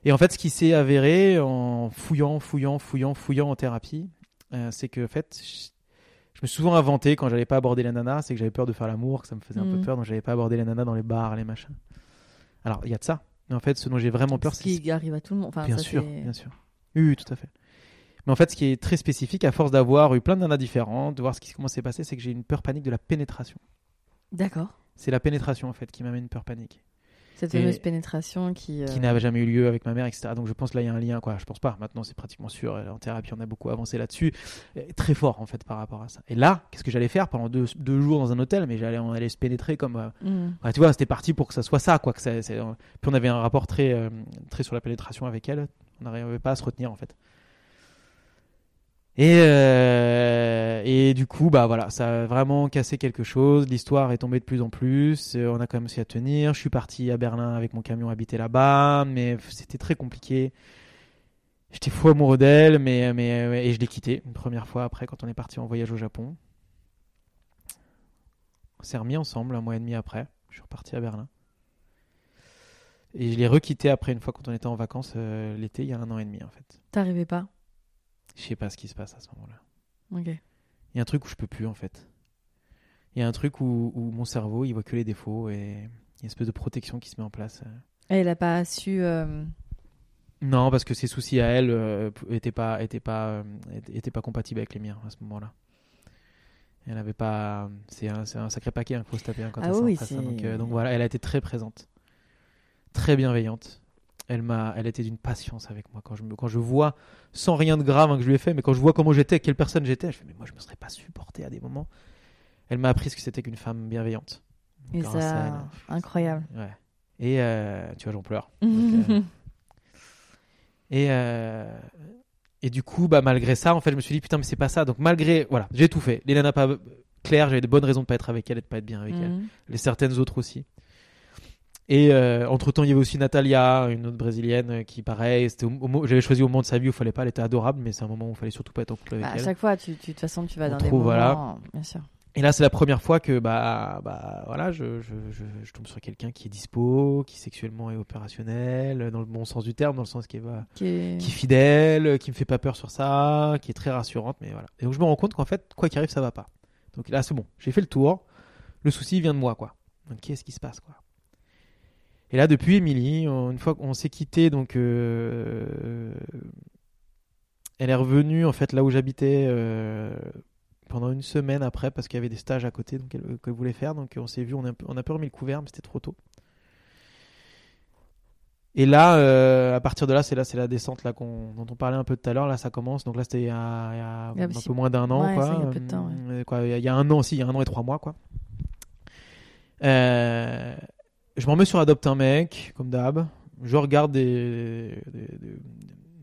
Et en fait, ce qui s'est avéré en fouillant, fouillant, fouillant, fouillant en thérapie, euh, c'est que en fait, je, me suis souvent inventé quand j'allais pas aborder la nana, c'est que j'avais peur de faire l'amour, que ça me faisait un peu Mhm. peur, donc j'allais pas aborder la nana dans les bars, les machins. Alors, il y a de ça. Mais en fait, ce dont j'ai vraiment peur, Ce c'est qui arrive à tout le monde. Enfin, bien ça, sûr, bien sûr. Oui, oui, tout à fait. Mais en fait, ce qui est très spécifique, à force d'avoir eu plein de nanas différentes, de voir ce qui comment s'est passé, c'est que j'ai une peur panique de la pénétration. D'accord. C'est la pénétration en fait qui m'amène une peur panique, Cette Et- fameuse pénétration qui. euh, qui n'a jamais eu lieu avec ma mère, etc. Donc je pense là il y a un lien, quoi. Je pense pas. Maintenant c'est pratiquement sûr. En thérapie, on a beaucoup avancé là-dessus, très fort en fait par rapport à ça. Et là, qu'est-ce que j'allais faire pendant deux, deux jours dans un hôtel? Mais j'allais, on allait se pénétrer comme. euh. Ouais, tu vois, c'était parti pour que ça soit ça, quoi. Que ça- c'est- Puis on avait un rapport très, euh, très sur la pénétration avec elle. On n'arrivait pas à se retenir, en fait. Et, euh, et du coup, bah voilà, ça a vraiment cassé quelque chose. L'histoire est tombée de plus en plus. Euh, on a quand même réussi à tenir. Je suis parti à Berlin avec mon camion habiter là-bas, mais c'était très compliqué. J'étais fou amoureux d'elle, mais, mais ouais, et je l'ai quittée une première fois après quand on est parti en voyage au Japon. On s'est remis ensemble un mois et demi après. Je suis reparti à Berlin. Et je l'ai requitté après une fois quand on était en vacances euh, l'été, il y a un an et demi en fait. T'arrivais pas? Je sais pas ce qui se passe à ce moment-là. Il y a un truc où je peux plus en fait. Il y a un truc où, où mon cerveau il voit que les défauts et il y a une espèce de protection qui se met en place. euh. Elle a pas su. euh, Non, parce que ses soucis à elle euh, étaient pas étaient pas euh, étaient- étaient pas compatibles avec les miens à ce moment-là. Elle avait pas. C'est un, un sacré paquet hein, qu'il faut se taper hein, quand Ah ça oui, hein. c'est- donc, euh, donc voilà, elle a été très présente, très bienveillante. Elle m'a, elle était d'une patience avec moi quand je me, quand je vois sans rien de grave hein, que je lui ai fait, mais quand je vois comment j'étais, quelle personne j'étais, je fais mais moi je me serais pas supporté à des moments. Elle m'a appris ce que c'était qu'une femme bienveillante. Et ça, elle. incroyable. Ouais. Et euh, tu vois, j'en pleure. [LAUGHS] Donc, euh, et, euh, et du coup, bah, malgré ça, en fait, je me suis dit, putain, mais c'est pas ça. Donc, malgré, voilà, j'ai tout fait. Les nanas pas claires, j'avais de bonnes raisons de pas être avec elle et de pas être bien avec elle. Mhm. Les certaines autres aussi. Et entre temps, il y avait aussi Natalia, une autre brésilienne, euh, qui, pareil, c'était j'avais choisi au moment de sa vie où il fallait pas, elle était adorable, mais c'est un moment où il fallait surtout pas être en couple avec Bah, à elle. chaque fois, tu, tu- de toute façon, tu vas On dans trouve, des moments, voilà. bien sûr. Et là, c'est la première fois que bah, bah voilà, je, je, je, je tombe sur quelqu'un qui est dispo, qui sexuellement est opérationnel, dans le bon sens du terme, dans le sens qui est, bah, Qui est- qui est fidèle, qui me fait pas peur sur ça, qui est très rassurante, mais voilà. Et donc je me rends compte qu'en fait, quoi qu'il arrive, ça va pas. Donc là, c'est bon, j'ai fait le tour. Le souci vient de moi, quoi. Donc qu'est-ce qui se passe, quoi? Et là, depuis Émilie, une fois qu'on s'est quitté, donc euh, elle est revenue en fait là où j'habitais euh, pendant une semaine après parce qu'il y avait des stages à côté donc elle, qu'elle voulait faire. Donc on s'est vu, on a, un peu- on a peu remis le couvert, mais c'était trop tôt. Et là, euh, à partir de là, c'est là, c'est la descente là dont on parlait un peu tout à l'heure. Là, ça commence. Donc là, c'était il y a, il y a Il y a un peu moins d'un an, ouais, quoi. ça, il y a peu de temps, Euh, quoi, il y a- il y a un an aussi, il y a un an et trois mois, quoi. Euh, je m'en mets sur Adopte un mec, comme d'hab. Je regarde des,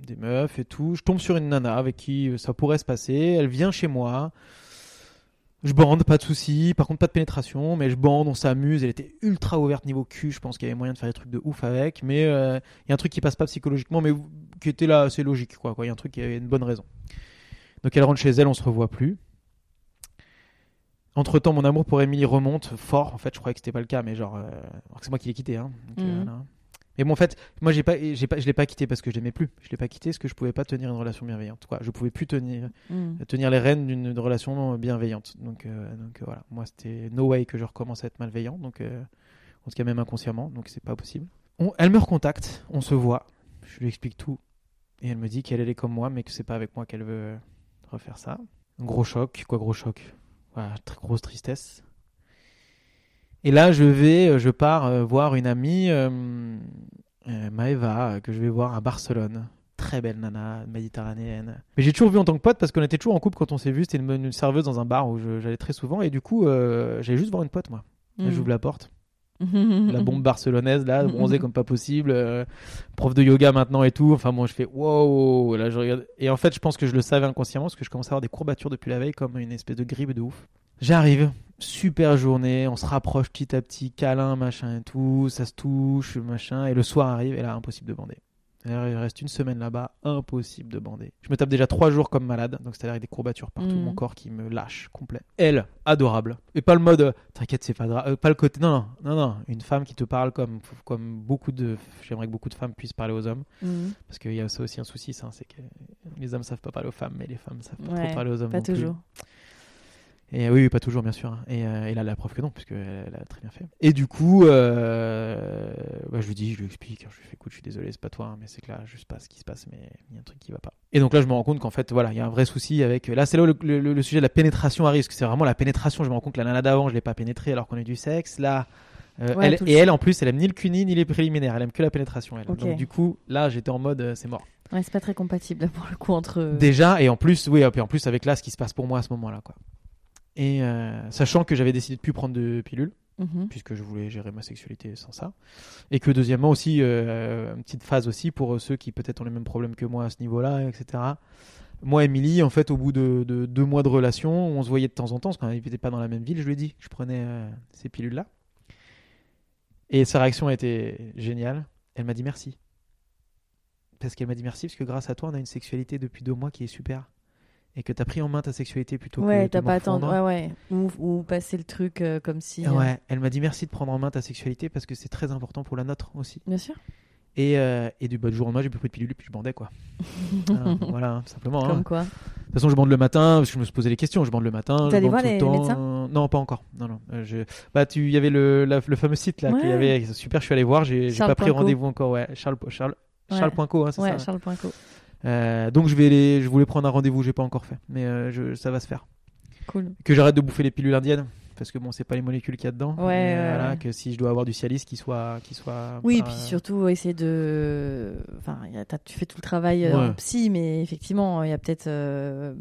des, meufs et tout. Je tombe sur une nana avec qui ça pourrait se passer. Elle vient chez moi. Je bande, pas de souci. Par contre, pas de pénétration, mais je bande, on s'amuse. Elle était ultra ouverte niveau cul. Je pense qu'il y avait moyen de faire des trucs de ouf avec. Mais euh, il y a un truc qui passe pas psychologiquement, mais qui était là, c'est logique, quoi. Il y a un truc qui avait une bonne raison. Donc elle rentre chez elle, on se revoit plus. Entre temps, mon amour pour Emily remonte fort. En fait, je croyais que c'était pas le cas, mais genre, euh, c'est moi qui l'ai quitté. Hein. Donc, euh, Mhm. voilà. Mais bon, en fait, moi, j'ai pas, j'ai pas, je l'ai pas quitté parce que je l'aimais plus. Je l'ai pas quitté parce que je pouvais pas tenir une relation bienveillante. Quoi. Je pouvais plus tenir, Mhm. tenir les rênes d'une relation bienveillante. Donc, euh, donc euh, voilà. Moi, c'était no way que je recommence à être malveillant. Donc, euh, en tout cas, même inconsciemment. Donc, c'est pas possible. On- elle me recontacte. On se voit. Je lui explique tout. Et elle me dit qu'elle elle est comme moi, mais que c'est pas avec moi qu'elle veut refaire ça. Gros choc. Quoi, gros choc? Voilà, très grosse tristesse. Et là, je vais, euh, je pars euh, voir une amie, euh, euh, Maeva, que je vais voir à Barcelone. Très belle nana, méditerranéenne. Mais j'ai toujours vu en tant que pote parce qu'on était toujours en couple quand on s'est vu. C'était une, une serveuse dans un bar où j'allais très souvent. Et du coup, euh, j'allais juste voir une pote, moi. Mhm. J'ouvre la porte. La bombe [LAUGHS] barcelonaise, là, bronzée comme pas possible. euh, prof de yoga maintenant et tout. Enfin bon, je fais wow. Là, je regarde. Et en fait, je pense que je le savais inconsciemment parce que je commençais à avoir des courbatures depuis la veille, comme une espèce de grippe de ouf. J'arrive, super journée, on se rapproche petit à petit, câlin, machin et tout, ça se touche, machin. Et le soir arrive, et là, impossible de bander. Alors, il reste une semaine là-bas, impossible de bander. Je me tape déjà trois jours comme malade, donc c'est-à-dire avec des courbatures partout, mon corps qui me lâche complet. Elle, adorable. Et pas le mode, euh, t'inquiète, c'est pas grave, euh, pas le côté, non, non, non, non, une femme qui te parle comme, comme beaucoup de, j'aimerais que beaucoup de femmes puissent parler aux hommes, Mhm. parce qu'il y a ça aussi un souci, ça, c'est que les hommes savent pas parler aux femmes, mais les femmes savent pas Ouais, trop parler aux hommes. Pas non plus. Et oui, oui, pas toujours, bien sûr. hein. Et, euh, et là, la preuve que non, puisque elle a très bien fait. Et du coup, euh, bah, je lui dis, je lui explique, je lui fais, écoute, je suis désolé, c'est pas toi, hein, mais c'est que là, je sais pas ce qui se passe, mais il y a un truc qui va pas. Et donc là, je me rends compte qu'en fait, voilà, il y a un vrai souci avec. Là, c'est là où le, le- le sujet de la pénétration arrive, parce que c'est vraiment la pénétration. Je me rends compte que la nana d'avant, je l'ai pas pénétrée alors qu'on a eu du sexe. Là. euh, Ouais, elle, et elle, en plus, elle aime ni le cuni ni les préliminaires. Elle aime que la pénétration. Elle. Donc, du coup, là, j'étais en mode, euh, c'est mort. Ouais, c'est pas très compatible [LAUGHS] pour le coup entre. Déjà, et en plus, oui, et puis en plus avec là ce qui se passe pour moi à ce moment-là, quoi. Et euh, sachant que j'avais décidé de plus prendre de pilules, Mhm. puisque je voulais gérer ma sexualité sans ça, et que deuxièmement aussi, euh, une petite phase aussi pour ceux qui peut-être ont les mêmes problèmes que moi à ce niveau-là, etc. Moi, Émilie, en fait, au bout de, de deux mois de relation, on se voyait de temps en temps, parce qu'on n'habitait pas dans la même ville, je lui ai dit que je prenais euh, ces pilules-là. Et sa réaction a été géniale. Elle m'a dit merci. Parce qu'elle m'a dit merci, parce que grâce à toi, on a une sexualité depuis deux mois qui est super. Et que tu as pris en main ta sexualité plutôt que Ouais, de te t'as pas. Ouais, ouais. Ou, ou passer le truc euh, comme si. euh, Ouais, elle m'a dit merci de prendre en main ta sexualité parce que c'est très important pour la nôtre aussi. Bien sûr. Et, euh, et du, du jour au lendemain, j'ai plus pris de pilule et puis je bandais quoi. [LAUGHS] Voilà, voilà, hein, simplement. hein. Comme quoi. De toute façon, je bande le matin parce que je me suis posé les questions. Je bande le matin. Je allé voir le les temps. médecins? Non, pas encore. Non, non. Je... Bah, tu, il y avait le, la- le fameux site là. Ouais. avait, super. Je suis allé voir. J'ai j'ai pas pris rendez-vous encore. Ouais, Charles, Charles, Ouais. Charles Poinco, hein, c'est Ouais, ça. Charles Poinco. Euh, donc je vais les, je voulais prendre un rendez-vous. J'ai pas encore fait, mais euh, je, ça va se faire. Cool. Que j'arrête de bouffer les pilules indiennes. Parce que bon, c'est pas les molécules qu'il y a dedans. Ouais, Mais, ouais, voilà, ouais. que si je dois avoir du Cialis, qu'il soit, qu'il soit. Oui, pas- puis surtout essayer de. Enfin, y a- t'as- tu fais tout le travail euh, Ouais. en psy, mais effectivement, il y a peut-être. euh,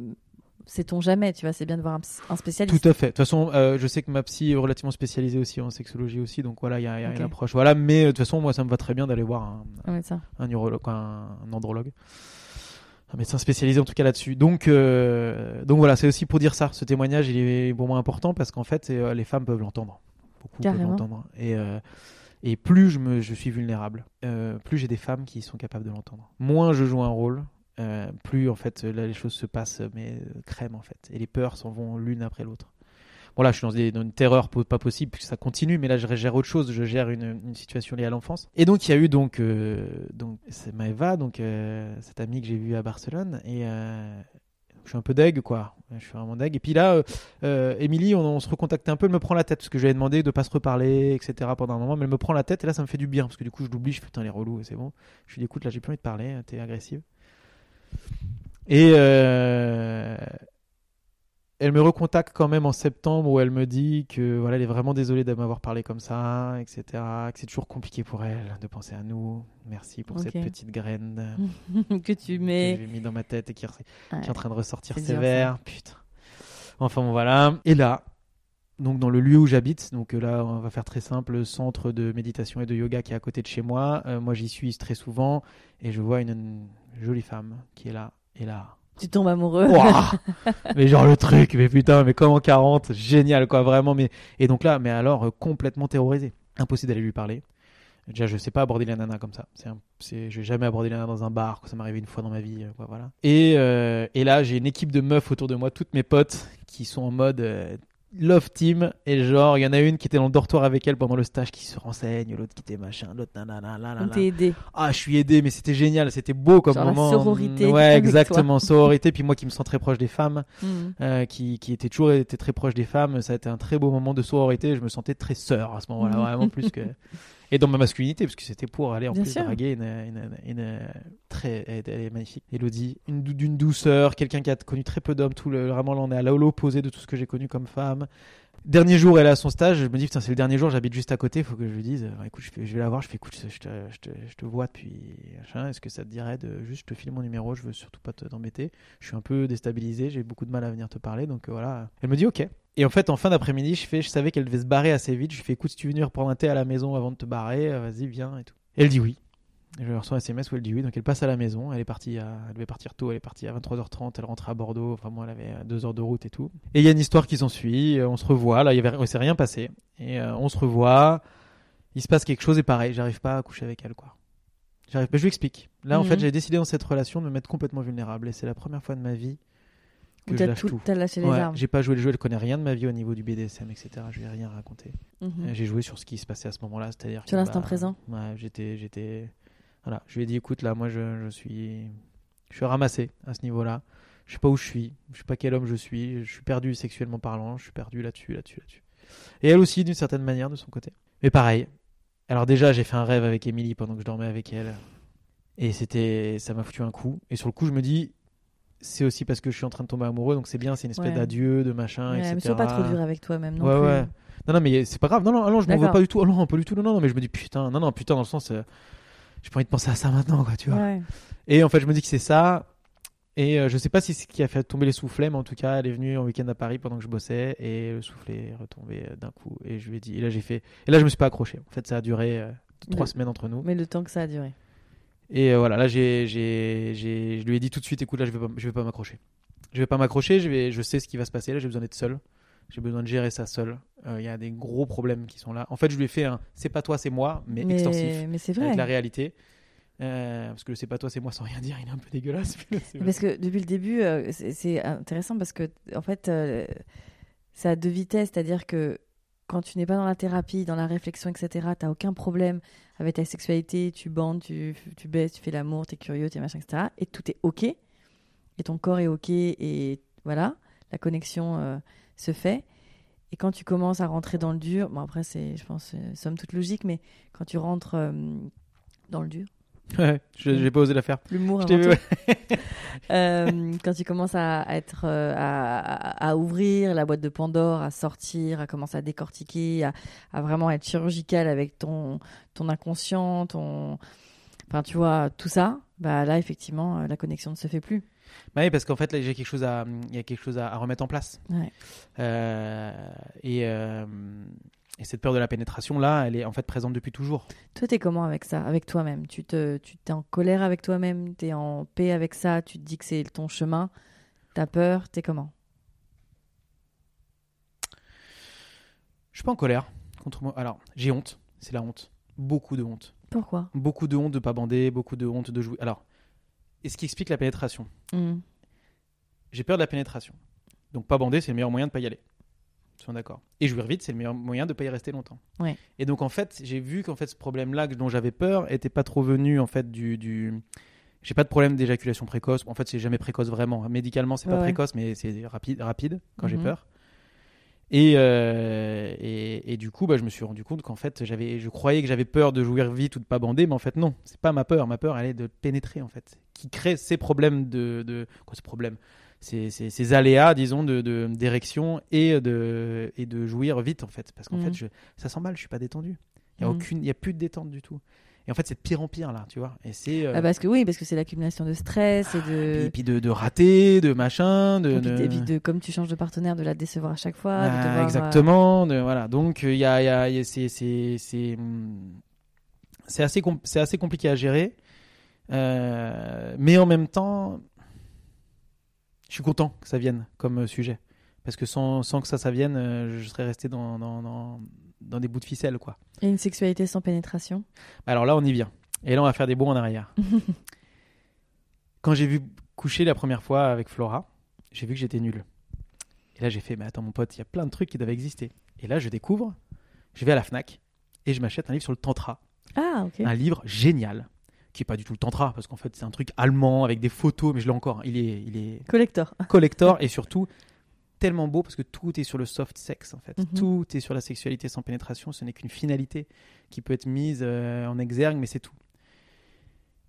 sait-on jamais, tu vois, c'est bien de voir un, spécialiste. Tout à fait. De toute façon, euh, je sais que ma psy est relativement spécialisée aussi en sexologie aussi, donc voilà, il y a, y une approche. Voilà, mais euh, de toute façon, moi, ça me va très bien d'aller voir un, Un urologue, un, un andrologue, un médecin spécialisé en tout cas là-dessus. Donc, euh, donc voilà, c'est aussi pour dire ça. Ce témoignage, il est pour moi important parce qu'en fait, euh, les femmes peuvent l'entendre, beaucoup peuvent l'entendre, et euh, et plus je me, je suis vulnérable, plus j'ai des femmes qui sont capables de l'entendre. Moins je joue un rôle, plus en fait là les choses se passent mais crème en fait, et les peurs s'en vont l'une après l'autre. Bon là, je suis dans, une terreur pas possible puisque ça continue, mais là je gère autre chose, je gère une, situation liée à l'enfance. Et donc il y a eu donc euh, donc c'est Maëva, donc euh, cette amie que j'ai vue à Barcelone, et euh, je suis un peu deg quoi. Je suis vraiment deg. Et puis là, Émilie, on, se recontactait un peu, elle me prend la tête parce que ai demandé de pas se reparler, etc. pendant un moment, mais elle me prend la tête et là ça me fait du bien parce que du coup je l'oublie, je fais putain les relous, c'est bon. Je lui dis écoute là j'ai plus envie de parler, t'es agressive. Et euh, elle me recontacte quand même en septembre où elle me dit que voilà, elle est vraiment désolée de m'avoir parlé comme ça, etc. Que c'est toujours compliqué pour elle de penser à nous. Merci pour cette petite graine [LAUGHS] que tu que mets. j'ai mis dans ma tête et qui, re- Ouais. qui est en train de ressortir C'est dur, sévère. Putain. Enfin bon, voilà. Et là, donc dans le lieu où j'habite, donc là on va faire très simple, le centre de méditation et de yoga qui est à côté de chez moi. Euh, moi j'y suis très souvent et je vois une, une jolie femme qui est là et là. Tu tombes amoureux. [LAUGHS] Mais genre le truc, mais putain, mais comme en 40, génial quoi, vraiment. Mais et donc là, mais alors euh, complètement terrorisé, impossible d'aller lui parler. Déjà, je sais pas aborder la nana comme ça. C'est, un- c'est, jamais aborder la nana dans un bar. quoi. Ça m'est arrivé une fois dans ma vie, euh, quoi, voilà. Et et, et là, j'ai une équipe de meufs autour de moi, toutes mes potes, qui sont en mode euh, love team. Et genre, il y en a une qui était dans le dortoir avec elle pendant le stage, qui se renseigne, l'autre qui était machin, l'autre nanana, là. t'est aidé. Ah, je suis aidé, mais c'était génial, c'était beau comme Genre la moment. sororité Ouais, exactement, sororité. Puis moi qui me sens très proche des femmes, Mhm. [LAUGHS] euh, qui, qui était toujours été très proche des femmes, ça a été un très beau moment de sororité. Je me sentais très sœur à ce moment-là, [LAUGHS] vraiment plus que. Et dans ma masculinité, parce que c'était pour aller en Bien plus sûr. draguer une, une, une- une- très, elle, elle est magnifique. Elodie, d'une douceur, quelqu'un qui a connu très peu d'hommes, tout le, vraiment là on est à l'opposé de tout ce que j'ai connu comme femme. Dernier jour, elle est à son stage. Je me dis, putain, c'est le dernier jour, j'habite juste à côté. Il faut que je lui dise, euh, écoute, je, fais- je vais la voir. Je fais, écoute, je te, je te, je te vois depuis. Est-ce que ça te dirait de juste te filer mon numéro Je veux surtout pas te- t'embêter. Je suis un peu déstabilisé. J'ai beaucoup de mal à venir te parler. Donc euh, voilà. Elle me dit, ok. Et en fait, en fin d'après-midi, je fais, je savais qu'elle devait se barrer assez vite. Je lui fais, écoute, si tu veux venir prendre un thé à la maison avant de te barrer, euh, vas-y, viens et tout. Et elle dit oui. Je reçois un SMS où elle dit oui, donc elle passe à la maison. Elle est partie, à... elle devait partir tôt. Elle est partie à 23h30. Elle rentrait à Bordeaux. Enfin, moi, elle avait euh, deux heures de route et tout. Et il y a une histoire qui s'ensuit. euh, On se revoit. Là, il y avait, s'est rien passé. Et euh, on se revoit. Il se passe quelque chose et pareil, j'arrive pas à coucher avec elle, quoi. J'arrive. Mais je lui explique. Là, en Mhm. fait, j'avais décidé dans cette relation de me mettre complètement vulnérable. Et c'est la première fois de ma vie que je T'as lâche tout- tout. t'as lâché les Ouais, armes. j'ai pas joué le jeu, elle connaît rien de ma vie au niveau du BDSM, etc. Je lui ai rien raconté. Mhm. J'ai joué sur ce qui se passait à ce moment-là, c'est-à-dire Sur que, l'instant bah, présent. Ouais, j'étais, j'étais, voilà. Je lui ai dit, écoute, là, moi, je, je suis, je suis ramassé à ce niveau-là. Je sais pas où je suis, je sais pas quel homme je suis. Je suis perdu sexuellement parlant. Je suis perdu là-dessus, là-dessus, là-dessus. Et elle aussi, d'une certaine manière, de son côté. Mais pareil. Alors déjà, j'ai fait un rêve avec Émilie pendant que je dormais avec elle, et c'était, ça m'a foutu un coup. Et sur le coup, je me dis. C'est aussi parce que je suis en train de tomber amoureux, donc c'est bien, c'est une espèce Ouais. d'adieu, de machin, Ouais, etc. mais sois pas trop dur avec toi-même non ouais, plus. ouais. Non, non, mais c'est pas grave. Non, non, non je m'en veux pas du tout. Oh, non, pas du tout. Non, non, non, mais je me dis putain, non, non, putain, dans le sens, euh, j'ai pas envie de penser à ça maintenant, quoi, tu vois. Et en fait, je me dis que c'est ça. Et euh, je sais pas si c'est ce qui a fait tomber les soufflets, mais en tout cas, elle est venue en week-end à Paris pendant que je bossais et le soufflet est retombé euh, d'un coup. Et je lui ai dit, et là, j'ai fait, et là, je me suis pas accroché. En fait, ça a duré euh, trois Le- semaines entre nous. Mais le temps que ça a duré. Et euh, voilà, là, j'ai, j'ai, j'ai, je lui ai dit tout de suite, écoute, là, je vais pas, je vais pas m'accrocher. Je vais pas m'accrocher, je vais, je sais ce qui va se passer. Là, j'ai besoin d'être seul. J'ai besoin de gérer ça seul. Euh, Il y a des gros problèmes qui sont là. En fait, je lui ai fait un, c'est pas toi, c'est moi, mais, extensif mais c'est vrai. avec la réalité. Euh, parce que le c'est pas toi, c'est moi sans rien dire, il est un peu dégueulasse. Parce que depuis le début, euh, c'est c'est intéressant parce que en fait, c'est à deux vitesses, c'est-à-dire que quand tu n'es pas dans la thérapie, dans la réflexion, etc., t'as aucun problème avec ta sexualité, tu bandes, tu, tu baisses, tu fais l'amour, t'es curieux, t'es machin, etc. Et tout est ok, et ton corps est ok, et voilà, la connexion euh, se fait. Et quand tu commences à rentrer dans le dur, bon après c'est, je pense, euh, somme toute logique, mais quand tu rentres euh, dans le dur, Ouais, je j'ai pas osé la faire. l'humour avant vu, ouais. [LAUGHS] Euh, quand tu commences à à être euh, à, à- à ouvrir la boîte de Pandore, à sortir, à commencer à décortiquer, à, vraiment être chirurgical avec ton ton inconscient, ton Enfin, tu vois, tout ça, bah là, effectivement, euh, la connexion ne se fait plus. Bah oui, parce qu'en fait, là, j'ai quelque chose à, il y a quelque chose à, à remettre en place. Ouais. Euh, et, euh, et cette peur de la pénétration, là, elle est en fait présente depuis toujours. Toi, t'es comment avec ça, avec toi-même? Tu te, tu t'es en colère avec toi-même, t'es en paix avec ça, tu te dis que c'est ton chemin, t'as peur, t'es comment? Je suis pas en colère contre moi. Alors, j'ai honte. C'est la honte. Beaucoup de honte. Pourquoi? Beaucoup de honte de pas bander, beaucoup de honte de jouer. Alors, et ce qui explique la pénétration? Hmm. J'ai peur de la pénétration. Donc, pas bander, c'est le meilleur moyen de pas y aller. Sommes d'accord. Et jouir vite, c'est le meilleur moyen de pas y rester longtemps. Ouais. Et donc, en fait, j'ai vu qu'en fait, ce problème-là dont j'avais peur était pas trop venu en fait du. du... J'ai pas de problème d'éjaculation précoce. En fait, c'est jamais précoce vraiment. Médicalement, c'est pas Ouais, ouais. précoce, mais c'est rapide, rapide quand j'ai Mhm. peur. Et, euh, et, et du coup, bah, je me suis rendu compte qu'en fait, j'avais, je croyais que j'avais peur de jouir vite ou de pas bander, mais en fait, non, c'est pas ma peur. Ma peur, elle est de pénétrer, en fait, qui crée ces problèmes de, de quoi, ces problèmes, ces, ces, ces aléas, disons, de, de- d'érection et de, et de jouir vite, en fait, parce qu'en fait, je, ça s'emballe, je suis pas détendu. Il y a aucune, y a plus de détente du tout. Et en fait, c'est de pire en pire là, tu vois. Et c'est euh, Ah, Parce que oui, parce que c'est l'accumulation de stress et de. puis, puis de, de rater, de machin, de, Et puis, de- et puis de- comme tu changes de partenaire, de la décevoir à chaque fois. de Ah, euh, exactement. de- voilà. Donc, euh, il y a, y a- y a- c'est, c'est assez, com- assez compliqué à gérer. Euh, mais en même temps, je suis content que ça vienne comme euh, sujet. Parce que sans, sans que ça, ça vienne, euh, je serais resté dans, dans, dans, dans des bouts de ficelle, quoi. Et une sexualité sans pénétration? Alors là, on y vient. Et là, on va faire des bons en arrière. [LAUGHS] Quand j'ai vu coucher la première fois avec Flora, j'ai vu que j'étais nul. Et là, j'ai fait, mais attends, mon pote, il y a plein de trucs qui doivent exister. Et là, je découvre, je vais à la Fnac et je m'achète un livre sur le tantra. Ah, ok. Un livre génial, qui est pas du tout le tantra, parce qu'en fait, c'est un truc allemand avec des photos, mais je l'ai encore. Il est, il est Collector. [LAUGHS] collector et surtout tellement beau parce que tout est sur le soft sex en fait. Mhm. Tout est sur la sexualité sans pénétration. Ce n'est qu'une finalité qui peut être mise euh, en exergue, mais c'est tout.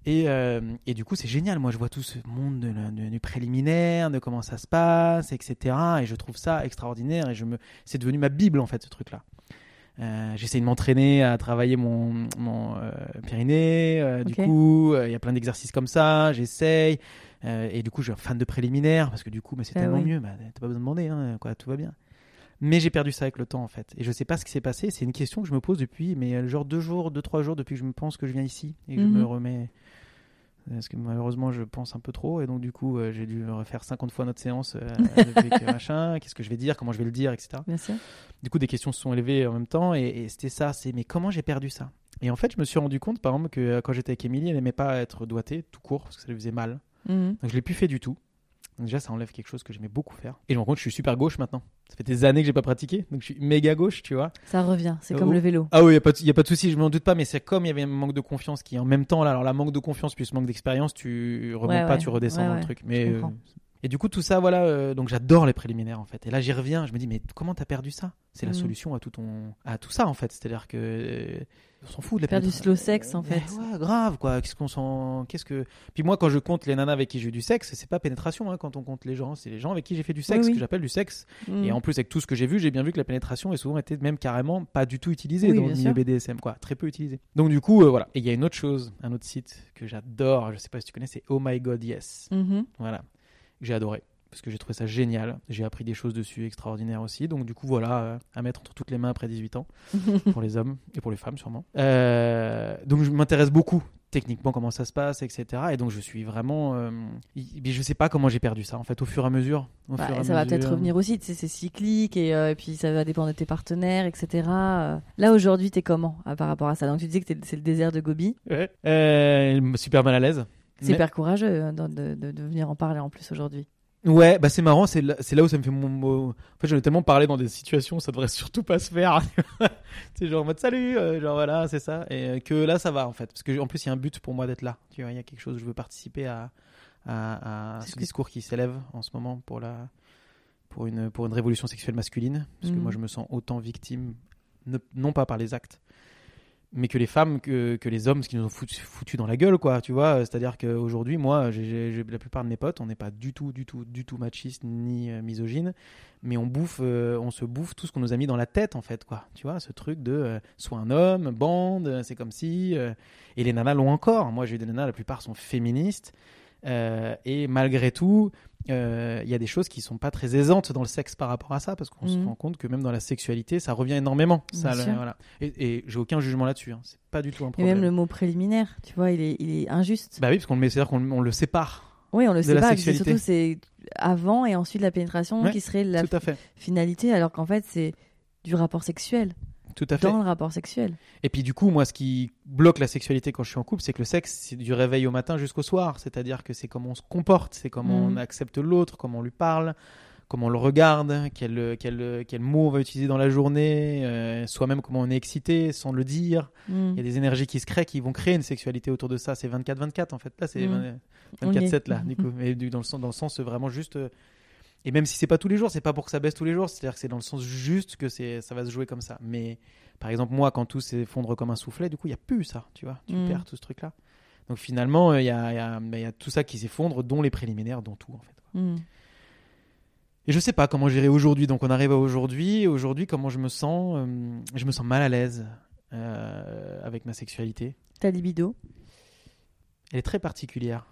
Et, euh, et du coup, c'est génial. Moi, je vois tout ce monde de de- du préliminaire, de comment ça se passe, etc. Et je trouve ça extraordinaire. Et je me, c'est devenu ma bible en fait, ce truc-là. Euh, J'essaie de m'entraîner à travailler mon, mon euh, périnée. euh, Du coup, il y a plein d'exercices comme ça. J'essaye. Et du coup, je suis un fan de préliminaire parce que du coup, bah, c'est Ah tellement oui. mieux. Bah, T'as pas besoin de demander, hein, quoi, tout va bien. Mais j'ai perdu ça avec le temps en fait. Et je sais pas ce qui s'est passé. C'est une question que je me pose depuis, mais genre deux jours, deux, trois jours depuis que je me pense que je viens ici et que je Mhm. me remets. Parce que malheureusement, je pense un peu trop. Et donc, du coup, euh, j'ai dû refaire 50 fois notre séance euh, [LAUGHS] que machin. Qu'est-ce que je vais dire? Comment je vais le dire? Etc. Bien sûr. Du coup, des questions se sont élevées en même temps. Et, et c'était ça c'est mais comment j'ai perdu ça? Et en fait, je me suis rendu compte, par exemple, que euh, quand j'étais avec Émilie, elle n'aimait pas être doigtée tout court parce que ça lui faisait mal. Mhm. Donc je l'ai plus fait du tout. Donc déjà ça enlève quelque chose que j'aimais beaucoup faire. Et je me rends compte que je suis super gauche maintenant. Ça fait des années que j'ai pas pratiqué, donc je suis méga gauche, tu vois. Ça revient. C'est Oh. comme le vélo. Ah oui, y a pas de, y a pas de souci, je m'en doute pas, mais c'est comme il y avait un manque de confiance qui en même temps là, alors la manque de confiance plus manque d'expérience, tu remontes Ouais, pas, ouais. tu redescends Ouais, dans le truc. Mais euh. Et du coup tout ça voilà, euh, donc j'adore les préliminaires en fait. Et là j'y reviens, je me dis mais comment t'as perdu ça? C'est la Mhm. solution à tout ton à tout ça en fait. C'est-à-dire que euh, on s'en fout de la Faire du pénétration. slow sex, en Mais fait. Ouais, grave quoi. Qu'est-ce qu'on s'en qu'est-ce que Puis moi quand je compte les nanas avec qui j'ai eu du sexe, c'est pas pénétration hein, quand on compte les gens, c'est les gens avec qui j'ai fait du sexe Oui, oui. que j'appelle du sexe. Mhm. Et en plus avec tout ce que j'ai vu, j'ai bien vu que la pénétration est souvent été même carrément pas du tout utilisée Oui, dans le bien milieu sûr. BDSM quoi, très peu utilisée. Donc du coup euh, voilà. Et il y a une autre chose, un autre site que j'adore, je sais pas si tu connais, c'est Oh My God Yes. Mhm. Voilà. J'ai adoré parce que j'ai trouvé ça génial. J'ai appris des choses dessus extraordinaires aussi. Donc du coup voilà, euh, à mettre entre toutes les mains après 18 ans [LAUGHS] pour les hommes et pour les femmes sûrement. Euh, donc je m'intéresse beaucoup techniquement comment ça se passe, etc. Et donc je suis vraiment, euh, je sais pas comment j'ai perdu ça en fait au fur et à mesure. Au Bah, fur et à ça va peut-être revenir aussi, tu sais, c'est cyclique et, euh, et puis ça va dépendre de tes partenaires, etc. Là aujourd'hui, t'es comment par rapport à ça? Donc tu disais que t'es- c'est le désert de Gobi. Ouais. Super mal à l'aise. C'est hyper courageux euh, de, de- de- de venir en parler en plus aujourd'hui. Ouais, bah c'est marrant, c'est là, où ça me fait mon mot. En fait, j'en ai tellement parlé dans des situations, où ça devrait [LAUGHS] surtout pas se faire. [LAUGHS] c'est genre en mode salut, euh, genre voilà, c'est ça. Et euh, que là, ça va en fait. Parce que en plus, il y a un but pour moi d'être là. Tu vois, il y a quelque chose, je veux participer à, à, à C'est ce que- discours qui s'élève en ce moment pour, la, pour, une, pour une révolution sexuelle masculine. Parce que Mhm. moi, je me sens autant victime, ne- non pas par les actes, mais que les femmes, que, que les hommes, ce qui nous ont foutu, dans la gueule, quoi, tu vois. C'est-à-dire qu'aujourd'hui, moi, la plupart de mes potes, on n'est pas du tout, du tout, du tout machiste ni euh, misogyne, mais on bouffe, euh, on se bouffe tout ce qu'on nous a mis dans la tête, en fait, quoi. Tu vois, ce truc de euh, sois un homme, bande, c'est comme si. euh, et les nanas l'ont encore. Moi, j'ai eu des nanas, la plupart sont féministes. Euh, et malgré tout, euh, il y a des choses qui sont pas très aisantes dans le sexe par rapport à ça, parce qu'on se Mhm. rend compte que même dans la sexualité, ça revient énormément. Ça, le- voilà. Et, et j'ai aucun jugement là-dessus. hein. C'est pas du tout un Et problème. même le mot préliminaire, tu vois, il est, il est injuste. Bah oui, parce qu'on le met, c'est-à-dire qu'on on le sépare. oui, on le c'est sexualité. Surtout, c'est avant et ensuite la pénétration Ouais, qui serait la finalité, alors qu'en fait, c'est du rapport sexuel. Tout à fait. Dans le rapport sexuel. Et puis du coup, moi, ce qui bloque la sexualité quand je suis en couple, c'est que le sexe, c'est du réveil au matin jusqu'au soir. C'est-à-dire que c'est comment on se comporte, c'est comment Mhm. on accepte l'autre, comment on lui parle, comment on le regarde, quel, quel, quel mot on va utiliser dans la journée, euh, soi-même comment on est excité sans le dire. Mm. Il y a des énergies qui se créent, qui vont créer une sexualité autour de ça. C'est 24-24 en fait. Là, c'est Mhm. 24-7 là, On y du coup. Mais dans le sens, dans le sens vraiment juste. Et même si c'est pas tous les jours, c'est pas pour que ça baisse tous les jours. C'est-à-dire que c'est dans le sens juste que c'est, ça va se jouer comme ça. Mais par exemple, moi, quand tout s'effondre comme un soufflet, du coup, il y a plus ça, tu vois. Tu Mhm. perds tout ce truc-là. Donc finalement, euh, il y, a, il y, a, il y a tout ça qui s'effondre, dont les préliminaires, dont tout en fait. Mm. Et je sais pas comment gérer aujourd'hui. Donc on arrive à aujourd'hui. Aujourd'hui, comment je me sens euh, Je me sens mal à l'aise euh, avec ma sexualité. Ta libido? Elle est très particulière.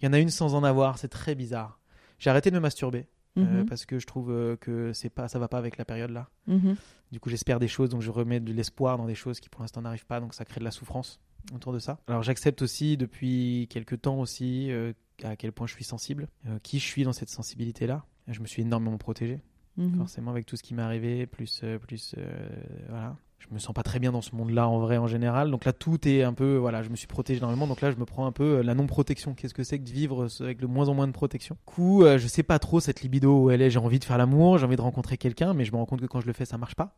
Il y en a une sans en avoir, c'est très bizarre. J'ai arrêté de me masturber euh, Mhm. parce que je trouve euh, que c'est pas, ça va pas avec la période là. Mhm. Du coup, j'espère des choses, donc je remets de l'espoir dans des choses qui pour l'instant n'arrivent pas, donc ça crée de la souffrance autour de ça. Alors j'accepte aussi depuis quelques temps aussi euh, à quel point je suis sensible, euh, qui je suis dans cette sensibilité là. Je me suis énormément protégé Mhm. forcément avec tout ce qui m'est arrivé, plus, plus euh, voilà. Je me sens pas très bien dans ce monde-là en vrai en général. Donc là, tout est un peu, voilà, je me suis protégé énormément. Donc là, je me prends un peu euh, la non-protection. Qu'est-ce que c'est que de vivre euh, avec le moins en moins de protection? Du coup, euh, je sais pas trop cette libido où elle est. J'ai envie de faire l'amour, j'ai envie de rencontrer quelqu'un, mais je me rends compte que quand je le fais, ça marche pas.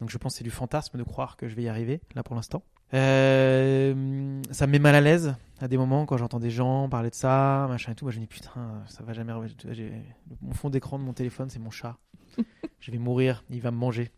Donc je pense que c'est du fantasme de croire que je vais y arriver, là pour l'instant. Euh, ça me met mal à l'aise à des moments quand j'entends des gens parler de ça, machin et tout. Moi je me dis putain, ça va jamais. Mon fond d'écran de mon téléphone, c'est mon chat. [LAUGHS] je vais mourir, il va me manger.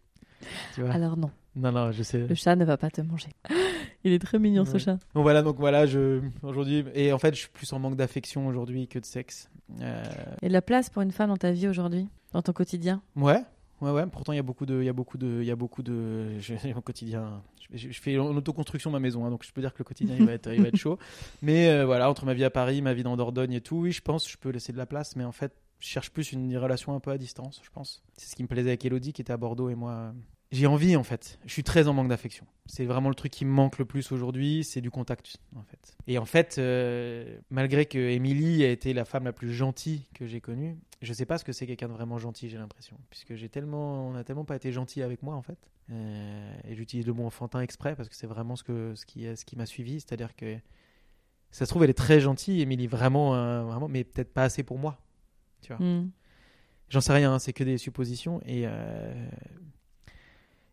Tu vois Alors non, Non, non, je sais. le chat ne va pas te manger. [GASPS] Il est très mignon ce chat. Donc voilà, donc voilà, je aujourd'hui et en fait, je suis plus en manque d'affection aujourd'hui que de sexe. Euh, Et de la place pour une femme dans ta vie aujourd'hui, dans ton quotidien? Ouais, ouais, ouais. Pourtant, il y a beaucoup de, il y a beaucoup de, il y a beaucoup de. [LAUGHS] Je, quotidien, je fais en autoconstruction ma maison, hein, donc je peux dire que le quotidien il va être, il va être chaud. [LAUGHS] Mais euh, voilà, entre ma vie à Paris, ma vie dans Dordogne et tout, oui, je pense, que je peux laisser de la place, mais en fait, je cherche plus une relation un peu à distance, je pense. C'est ce qui me plaisait avec Elodie qui était à Bordeaux et moi. euh, J'ai envie en fait. Je suis très en manque d'affection. C'est vraiment le truc qui me manque le plus aujourd'hui, c'est du contact en fait. Et en fait, euh, malgré que Émilie a été la femme la plus gentille que j'ai connue, je sais pas ce que c'est quelqu'un de vraiment gentil, j'ai l'impression, puisque j'ai tellement, on a tellement pas été gentil avec moi en fait. Euh, et j'utilise le mot enfantin exprès parce que c'est vraiment ce que ce qui ce qui m'a suivi, c'est-à-dire que ça se trouve elle est très gentille, Émilie vraiment vraiment, mais peut-être pas assez pour moi. Tu vois. Mm. J'en sais rien, hein, c'est que des suppositions. Et, euh,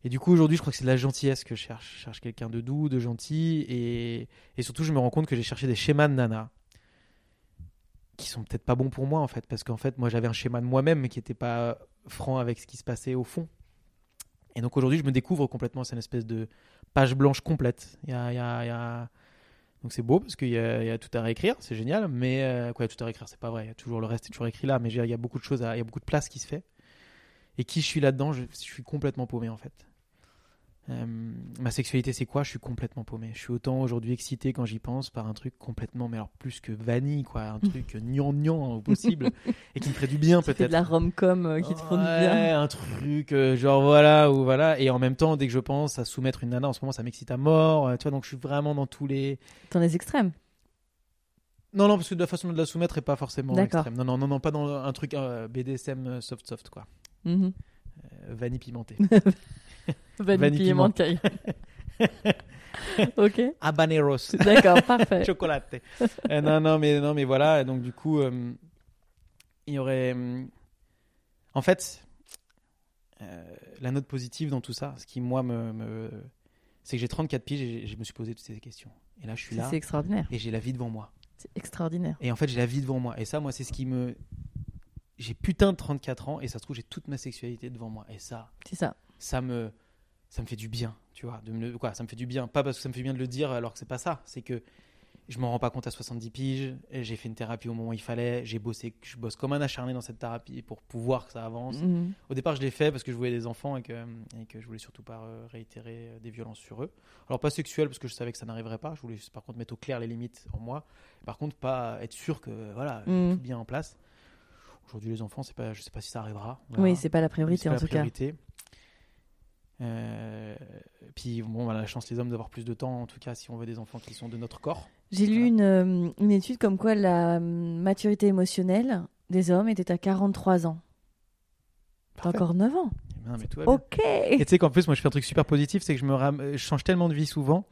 et du coup, aujourd'hui, je crois que c'est de la gentillesse que je cherche. Je cherche quelqu'un de doux, de gentil. Et, et surtout, je me rends compte que j'ai cherché des schémas de nana qui sont peut-être pas bons pour moi, en fait. Parce qu'en fait, moi, j'avais un schéma de moi-même, qui n'était pas franc avec ce qui se passait au fond. Et donc aujourd'hui, je me découvre complètement. C'est une espèce de page blanche complète. Il y a, y a- Donc c'est beau parce qu'il y, y a tout à réécrire, c'est génial. Mais euh, quoi, il y tout à réécrire, c'est pas vrai. Il y a toujours le reste est toujours écrit là, mais il y a beaucoup de choses, à- il y a beaucoup de place qui se fait. Et qui je suis là-dedans, je, je suis complètement paumé en fait. Euh, ma sexualité, c'est quoi? Je suis complètement paumé. Je suis autant aujourd'hui excité quand j'y pense par un truc complètement, mais alors plus que vanille, quoi, un truc [LAUGHS] gnangnan au possible et qui me ferait du bien [LAUGHS] peut-être. de la rom-com euh, qui te font du bien. un truc euh, genre voilà ou voilà et en même temps dès que je pense à soumettre une nana en ce moment ça m'excite à mort tu vois donc je suis vraiment dans tous les Dans les extrêmes. non non parce que de la façon de la soumettre est pas forcément extrême non non non non pas dans un truc BDSM soft soft quoi. Euh, vanille pimentée [LAUGHS] [LAUGHS] Vanille piment piment. [LAUGHS] ok, habaneros [LAUGHS] d'accord, parfait. chocolat Euh, non non mais non mais voilà donc du coup euh, il y aurait euh, en fait euh, la note positive dans tout ça ce qui moi me, me- c'est que j'ai 34 piges et je me suis posé toutes ces questions et là je suis là c'est extraordinaire. et j'ai la vie devant moi C'est extraordinaire. et en fait j'ai la vie devant moi et ça moi c'est ce qui me j'ai putain de 34 ans et ça se trouve j'ai toute ma sexualité devant moi et ça C'est ça. Ça me ça me fait du bien, tu vois. De me, quoi, ça me fait du bien. Pas parce que ça me fait bien de le dire alors que c'est pas ça. C'est que je m'en rends pas compte à 70 piges. J'ai fait une thérapie au moment où il fallait. J'ai bossé, je bosse comme un acharné dans cette thérapie pour pouvoir que ça avance. Mhm. Au départ, je l'ai fait parce que je voulais des enfants et que, et que je voulais surtout pas euh, réitérer euh, des violences sur eux. Alors pas sexuelles parce que je savais que ça n'arriverait pas. Je voulais par contre mettre au clair les limites en moi. Par contre, pas être sûr que voilà, Mhm. tout bien en place. Aujourd'hui, les enfants, c'est pas, je sais pas si ça arrivera. Verra. Oui, c'est pas la priorité pas en la tout cas. Euh, puis bon, on a la chance les hommes d'avoir plus de temps, en tout cas si on veut des enfants qui sont de notre corps. J'ai lu une, euh, une étude comme quoi la euh, maturité émotionnelle des hommes était à 43 ans. T'as encore 9 ans. Non, mais tout va bien. Ok. Et tu sais qu'en plus, moi je fais un truc super positif, c'est que je me ram- je change tellement de vie souvent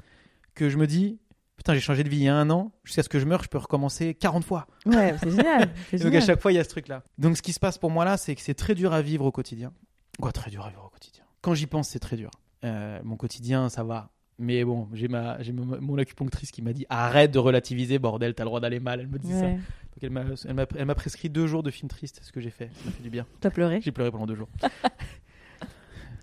que je me dis, putain, j'ai changé de vie il y a un an, jusqu'à ce que je meure, je peux recommencer 40 fois. Ouais, c'est génial. [LAUGHS] donc à chaque fois, il y a ce truc-là. Donc ce qui se passe pour moi là, c'est que c'est très dur à vivre au quotidien. Quoi, très dur à vivre au quotidien? Quand j'y pense, c'est très dur. Euh, mon quotidien, ça va. Mais bon, j'ai ma, j'ai mon, acupunctrice qui m'a dit arrête de relativiser, bordel, t'as le droit d'aller mal. Elle me dit ça. Donc elle m'a, elle m'a, prescrit deux jours de film triste, ce que j'ai fait. Ça m'a fait du bien. T'as pleuré? J'ai pleuré pendant deux jours. [LAUGHS]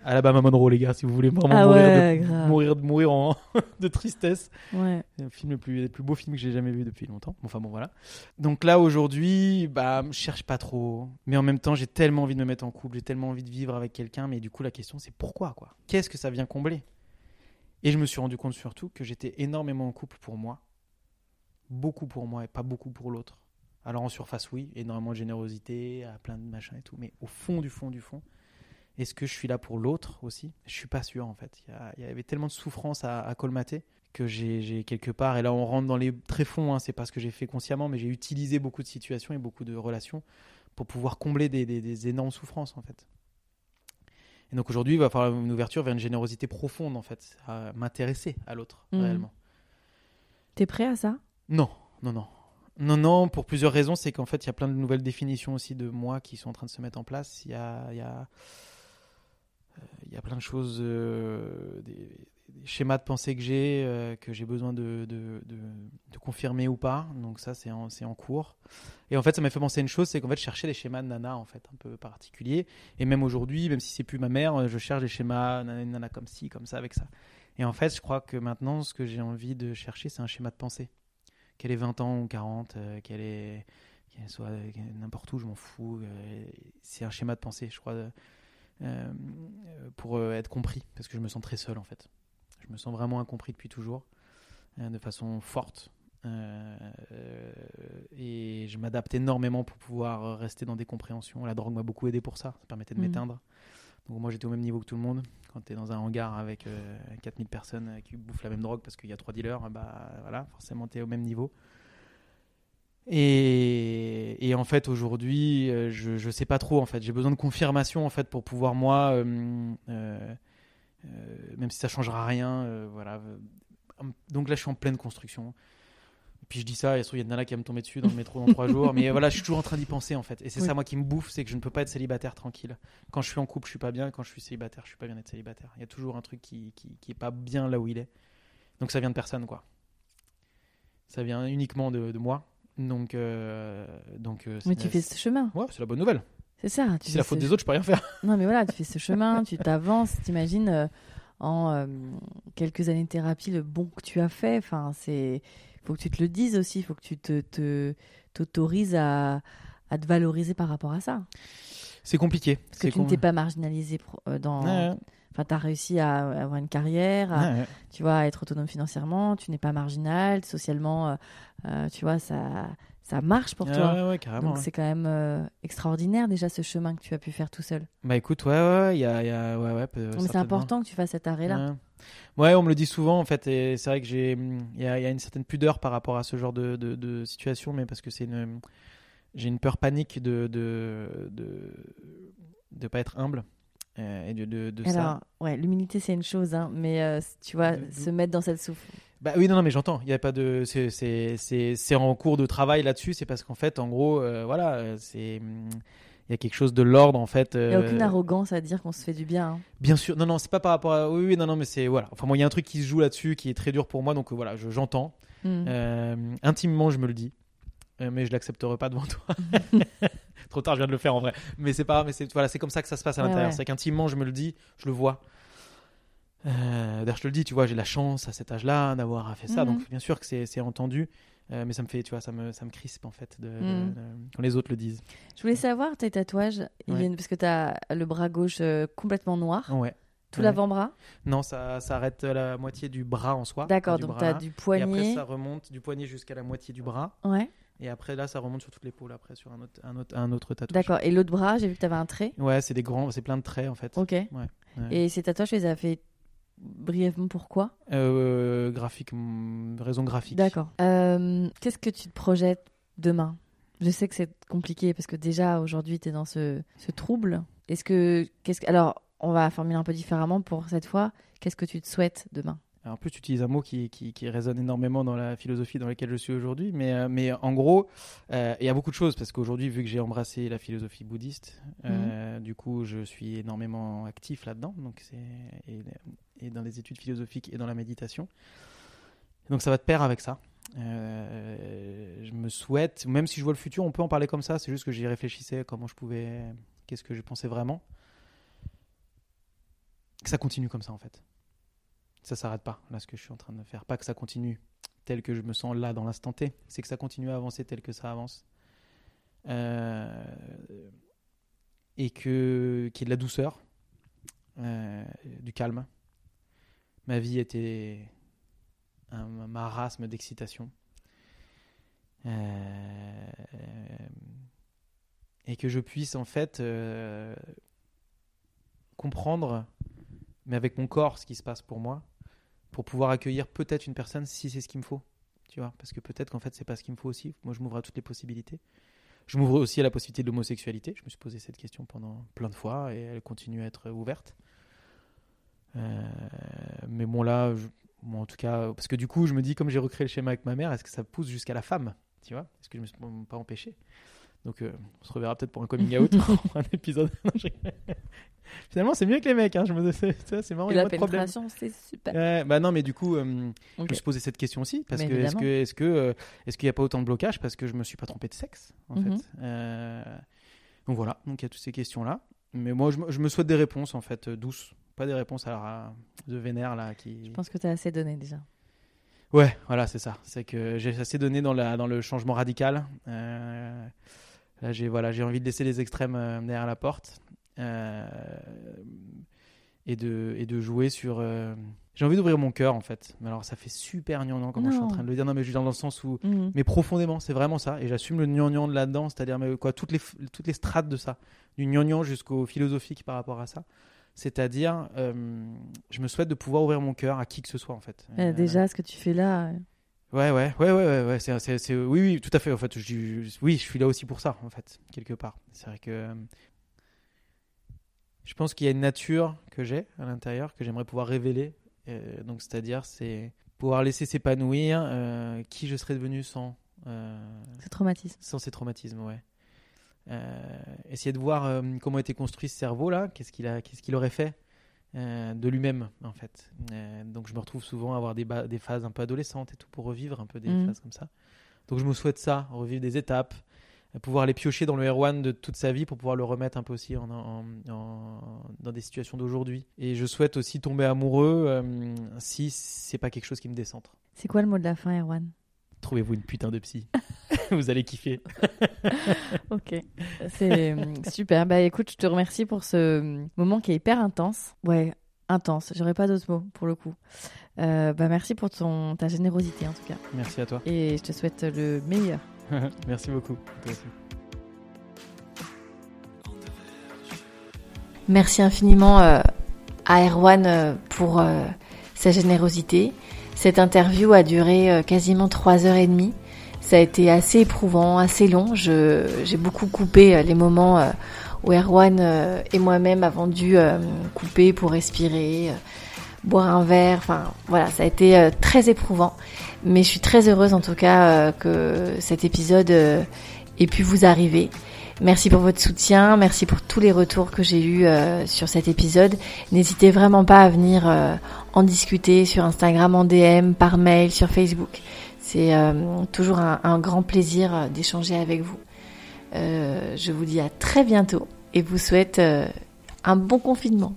Alabama Monroe, les gars, si vous voulez vraiment Ah mourir, ouais, de, grave. mourir, mourir en, [LAUGHS] de tristesse. Ouais. C'est un film le plus, le plus beau film que j'ai jamais vu depuis longtemps. Enfin bon, voilà. Donc là, aujourd'hui, bah, je cherche pas trop. Mais en même temps, j'ai tellement envie de me mettre en couple, j'ai tellement envie de vivre avec quelqu'un. Mais du coup, la question, c'est pourquoi, quoi? Qu'est-ce que ça vient combler? Et je me suis rendu compte surtout que j'étais énormément en couple pour moi. Beaucoup pour moi et pas beaucoup pour l'autre. Alors en surface, oui, énormément de générosité, à plein de machins et tout. Mais au fond du fond du fond, est-ce que je suis là pour l'autre aussi? Je suis pas sûr en fait. Il y, avait tellement de souffrance à, à colmater que j'ai quelque part, et là on rentre dans les tréfonds, hein, c'est pas ce que j'ai fait consciemment, mais j'ai utilisé beaucoup de situations et beaucoup de relations pour pouvoir combler des, des- des énormes souffrances en fait. Et donc aujourd'hui, il va falloir une ouverture vers une générosité profonde en fait, à m'intéresser à l'autre Mhm. réellement. T'es prêt à ça? Non, non, non. Non, non, pour plusieurs raisons. C'est qu'en fait, il y a plein de nouvelles définitions aussi de moi qui sont en train de se mettre en place. Il y a, il y a, il y a plein de choses, euh, des, schémas de pensée que j'ai, euh, que j'ai besoin de, de, confirmer ou pas. Donc ça, c'est en, en cours. Et en fait, ça m'a fait penser à une chose, c'est qu'en fait, je cherchais des schémas de nana, en fait, un peu particuliers. Et même aujourd'hui, même si c'est plus ma mère, euh, je cherche des schémas nana, nana comme ci, comme ça, avec ça. Et en fait, je crois que maintenant, ce que j'ai envie de chercher, c'est un schéma de pensée qu'elle ait 20 ans ou 40, euh, qu'elle ait qu'elle soit euh, n'importe où, je m'en fous. euh, c'est un schéma de pensée, je crois, euh, euh, pour euh, être compris, parce que je me sens très seul en fait. Je me sens vraiment incompris depuis toujours, euh, de façon forte. Euh, euh, et je m'adapte énormément pour pouvoir rester dans des compréhensions. La drogue m'a beaucoup aidé pour ça, ça permettait de Mhm. m'éteindre. Donc moi j'étais au même niveau que tout le monde. Quand tu es dans un hangar avec euh, 4000 personnes euh, qui bouffent la même drogue parce qu'il y a trois dealers, bah voilà, forcément tu es au même niveau. Et, et en fait aujourd'hui, euh, je, je sais pas trop en fait. J'ai besoin de confirmation en fait pour pouvoir moi, euh, euh, même si ça changera rien, euh, voilà. Donc là je suis en pleine construction. Puis je dis ça, et il y a nana qui va me tomber dessus dans le métro dans trois jours. Mais voilà, je suis toujours en train d'y penser en fait. Et c'est Oui. ça moi qui me bouffe, c'est que je ne peux pas être célibataire tranquille. Quand je suis en couple, je suis pas bien. Quand je suis célibataire, je suis pas bien d'être célibataire. Il y a toujours un truc qui, qui, qui est pas bien là où il est. Donc ça vient de personne quoi. Ça vient uniquement de, de moi. Donc euh, donc euh, Mais tu fais ce chemin. Ouais, c'est la bonne nouvelle. C'est ça. Si c'est la faute ce- des autres, je peux rien faire. [LAUGHS] Non, mais voilà, tu fais ce chemin, tu t'avances, t'imagines euh, en euh, quelques années de thérapie le bon que tu as fait. Enfin, c'est faut que tu te le dises aussi, il faut que tu te t'autorises à, à te valoriser par rapport à ça. C'est compliqué. Parce que tu ne t'es pas marginalisé dans. Ouais, Enfin, tu as réussi à avoir une carrière, à, ouais, ouais. tu vois, à être autonome financièrement, tu n'es pas marginal, socialement, euh, euh, tu vois, ça, ça marche pour toi. ouais, ouais, carrément. Donc c'est quand même euh, extraordinaire déjà ce chemin que tu as pu faire tout seul. Bah écoute, ouais, ouais, il y a, il y a- ouais, ouais, Mais c'est important que tu fasses cet arrêt-là. Ouais. Ouais, on me le dit souvent en fait, et c'est vrai que j'ai, il y a, il y a une certaine pudeur par rapport à ce genre de, de, de situation, mais parce que c'est une, j'ai une peur panique de de de, de pas être humble euh, et de, de, de ça. Alors, ouais, l'humilité c'est une chose, hein, mais euh, tu vois, De- se mettre dans cette souffle. Bah oui, non, non, mais j'entends. Il y a pas de, c'est, en cours de travail là-dessus. C'est parce qu'en fait, en gros, euh, voilà, c'est, il y a quelque chose de l'ordre en fait. Il n'y a aucune arrogance à dire qu'on se fait du bien. hein. Bien sûr, non, non, c'est pas par rapport à. Oui, oui, non, non, mais c'est voilà. Enfin, moi, il y a un truc qui se joue là-dessus qui est très dur pour moi, donc voilà, je- j'entends. Mm. Euh, intimement, je me le dis, Euh, mais je l'accepterai pas devant toi. [LAUGHS] [LAUGHS] Trop tard, je viens de le faire en vrai. Mais c'est pas, mais c'est voilà, c'est comme ça que ça se passe à Ouais, l'intérieur. ouais. C'est qu'intimement, je me le dis, je le vois. Euh, D'ailleurs, je te le dis, tu vois, j'ai la chance à cet âge-là d'avoir fait ça, Mhm. donc bien sûr que c'est entendu, euh, mais ça me fait, tu vois, ça me, ça me crispe en fait de, de- Mhm. de- quand les autres le disent. Je voulais savoir tes tatouages, ils Ouais. viennent parce que tu as le bras gauche euh, complètement noir, Ouais. tout Ouais. l'avant-bras? Non, ça s'arrête à la moitié du bras en soi. D'accord, donc tu as du Et après, poignet. ça remonte du poignet jusqu'à la moitié du bras. Ouais, Et après, là, ça remonte sur toute l'épaule, après, sur un autre, un autre, un autre tatouage. d'accord. Et l'autre bras, j'ai vu que tu avais un trait. Ouais, c'est des grands, c'est plein de traits, en fait. Ok. Ouais. Et ces tatouages, tu les as fait brièvement pourquoi? Euh, graphique, hum, raison graphique. D'accord. Euh, Qu'est-ce que tu te projettes demain? Je sais que c'est compliqué parce que déjà aujourd'hui tu es dans ce, ce trouble. Est-ce que, qu'est-ce que- alors on va formuler un peu différemment pour cette fois. Qu'est-ce que tu te souhaites demain? En plus, tu utilises un mot qui, qui, qui résonne énormément dans la philosophie dans laquelle je suis aujourd'hui. Mais, euh, mais en gros, euh, il y a beaucoup de choses parce qu'aujourd'hui, vu que j'ai embrassé la philosophie bouddhiste, euh, du coup, je suis énormément actif là-dedans. Donc, et, et dans les études philosophiques et dans la méditation. Donc, ça va de pair avec ça. Euh, je me souhaite, même si je vois le futur, on peut en parler comme ça. C'est juste que j'y réfléchissais, comment je pouvais, qu'est-ce que je pensais vraiment. Que ça continue comme ça, en fait ça s'arrête pas, là, ce que je suis en train de faire. Pas que ça continue tel que je me sens là dans l'instant T, c'est que ça continue à avancer tel que ça avance. Euh, et que qu'il y ait de la douceur, euh, du calme. Ma vie était un marasme d'excitation. Euh, et que je puisse en fait comprendre, mais avec mon corps, ce qui se passe pour moi, pour pouvoir accueillir peut-être une personne si c'est ce qu'il me faut. Tu vois, parce que peut-être qu'en fait, c'est pas ce qu'il me faut aussi. Moi, je m'ouvre à toutes les possibilités. Je m'ouvre aussi à la possibilité de l'homosexualité. Je me suis posé cette question pendant plein de fois et elle continue à être ouverte. Euh, mais bon, là, je- en tout cas, parce que du coup, je me dis, comme j'ai recréé le schéma avec ma mère, est-ce que ça pousse jusqu'à la femme Tu vois? Est-ce que je me suis pas empêché? Donc, euh, on se reverra peut-être pour un coming out, [LAUGHS] pour un épisode. [LAUGHS] Non, je rigole. Finalement, c'est mieux que les mecs. Hein. Je me c'est ça, c'est marrant, Et il y a la pas de problème. pénétration, c'est super. Ouais, bah non, mais du coup, euh, je me suis posé cette question aussi parce Mais que est-ce que est-ce que euh, est-ce qu'il n'y a pas autant de blocage parce que je me suis pas trompé de sexe en Mhm. fait. Euh, donc voilà, donc il y a toutes ces questions là. Mais moi, je, me- je me souhaite des réponses en fait douces, pas des réponses à la- de vénère là qui. Je pense que tu as assez donné déjà. Ouais, voilà, c'est ça. C'est que j'ai assez donné dans la dans le changement radical. Euh, là, j'ai voilà, j'ai envie de laisser les extrêmes euh, derrière la porte. Euh, et de, et de jouer sur. euh, J'ai envie d'ouvrir mon cœur en fait. Mais alors ça fait super gnangnan comment je suis en train de le dire. Non, mais je suis dans le sens où. Mhm. Mais profondément, c'est vraiment ça. Et j'assume le gnangnan de là-dedans, c'est-à-dire mais quoi, toutes les, toutes les strates de ça. Du gnangnan jusqu'au philosophique par rapport à ça. C'est-à-dire, euh, je me souhaite de pouvoir ouvrir mon cœur à qui que ce soit en fait. Euh, Euh, déjà, ce que tu fais là, Ouais, ouais, ouais, ouais, ouais, ouais, c'est, c'est, c'est- oui, oui, tout à fait. En fait, je, je- oui, je suis là aussi pour ça, en fait, quelque part. C'est vrai que euh, je pense qu'il y a une nature que j'ai à l'intérieur que j'aimerais pouvoir révéler. Euh, donc, c'est-à-dire, c'est pouvoir laisser s'épanouir euh, qui je serais devenu sans, euh, ce traumatisme. sans ces traumatismes, ouais. Essayer de voir comment était construit ce cerveau-là, qu'est-ce qu'il a, qu'est-ce qu'il aurait fait euh, de lui-même, en fait. Euh, donc, je me retrouve souvent à avoir des, des phases un peu adolescentes et tout pour revivre un peu des Mhm. phases comme ça. Donc, je me souhaite ça, revivre des étapes, euh, pouvoir les piocher dans le R1 de toute sa vie pour pouvoir le remettre un peu aussi en, en- en- dans des situations d'aujourd'hui. Et je souhaite aussi tomber amoureux euh, si c'est pas quelque chose qui me décentre. C'est quoi le mot de la fin, Erwan? Trouvez-vous une putain de psy. [LAUGHS] Vous allez kiffer. [LAUGHS] Ok. C'est euh, super. Bah écoute, je te remercie pour ce euh, moment qui est hyper intense. Ouais, intense. J'aurais pas d'autres mots pour le coup. Euh, bah merci pour ton ta générosité en tout cas. Merci à toi. Et je te souhaite le meilleur. [LAUGHS] Merci beaucoup. Toi aussi. Merci infiniment euh, à Erwan euh, pour euh, sa générosité. Cette interview a duré euh, quasiment trois heures et demie. Ça a été assez éprouvant, assez long. J'ai beaucoup coupé euh, les moments euh, où Erwan euh, et moi-même avons dû couper pour respirer, boire un verre. Enfin, voilà, ça a été très éprouvant. Mais je suis très heureuse en tout cas que cet épisode ait pu vous arriver. Merci pour votre soutien, merci pour tous les retours que j'ai eus sur cet épisode. N'hésitez vraiment pas à venir en discuter sur Instagram, en DM, par mail, sur Facebook. C'est euh, toujours un, grand plaisir euh, d'échanger avec vous. Euh, je vous dis à très bientôt et vous souhaite un bon confinement.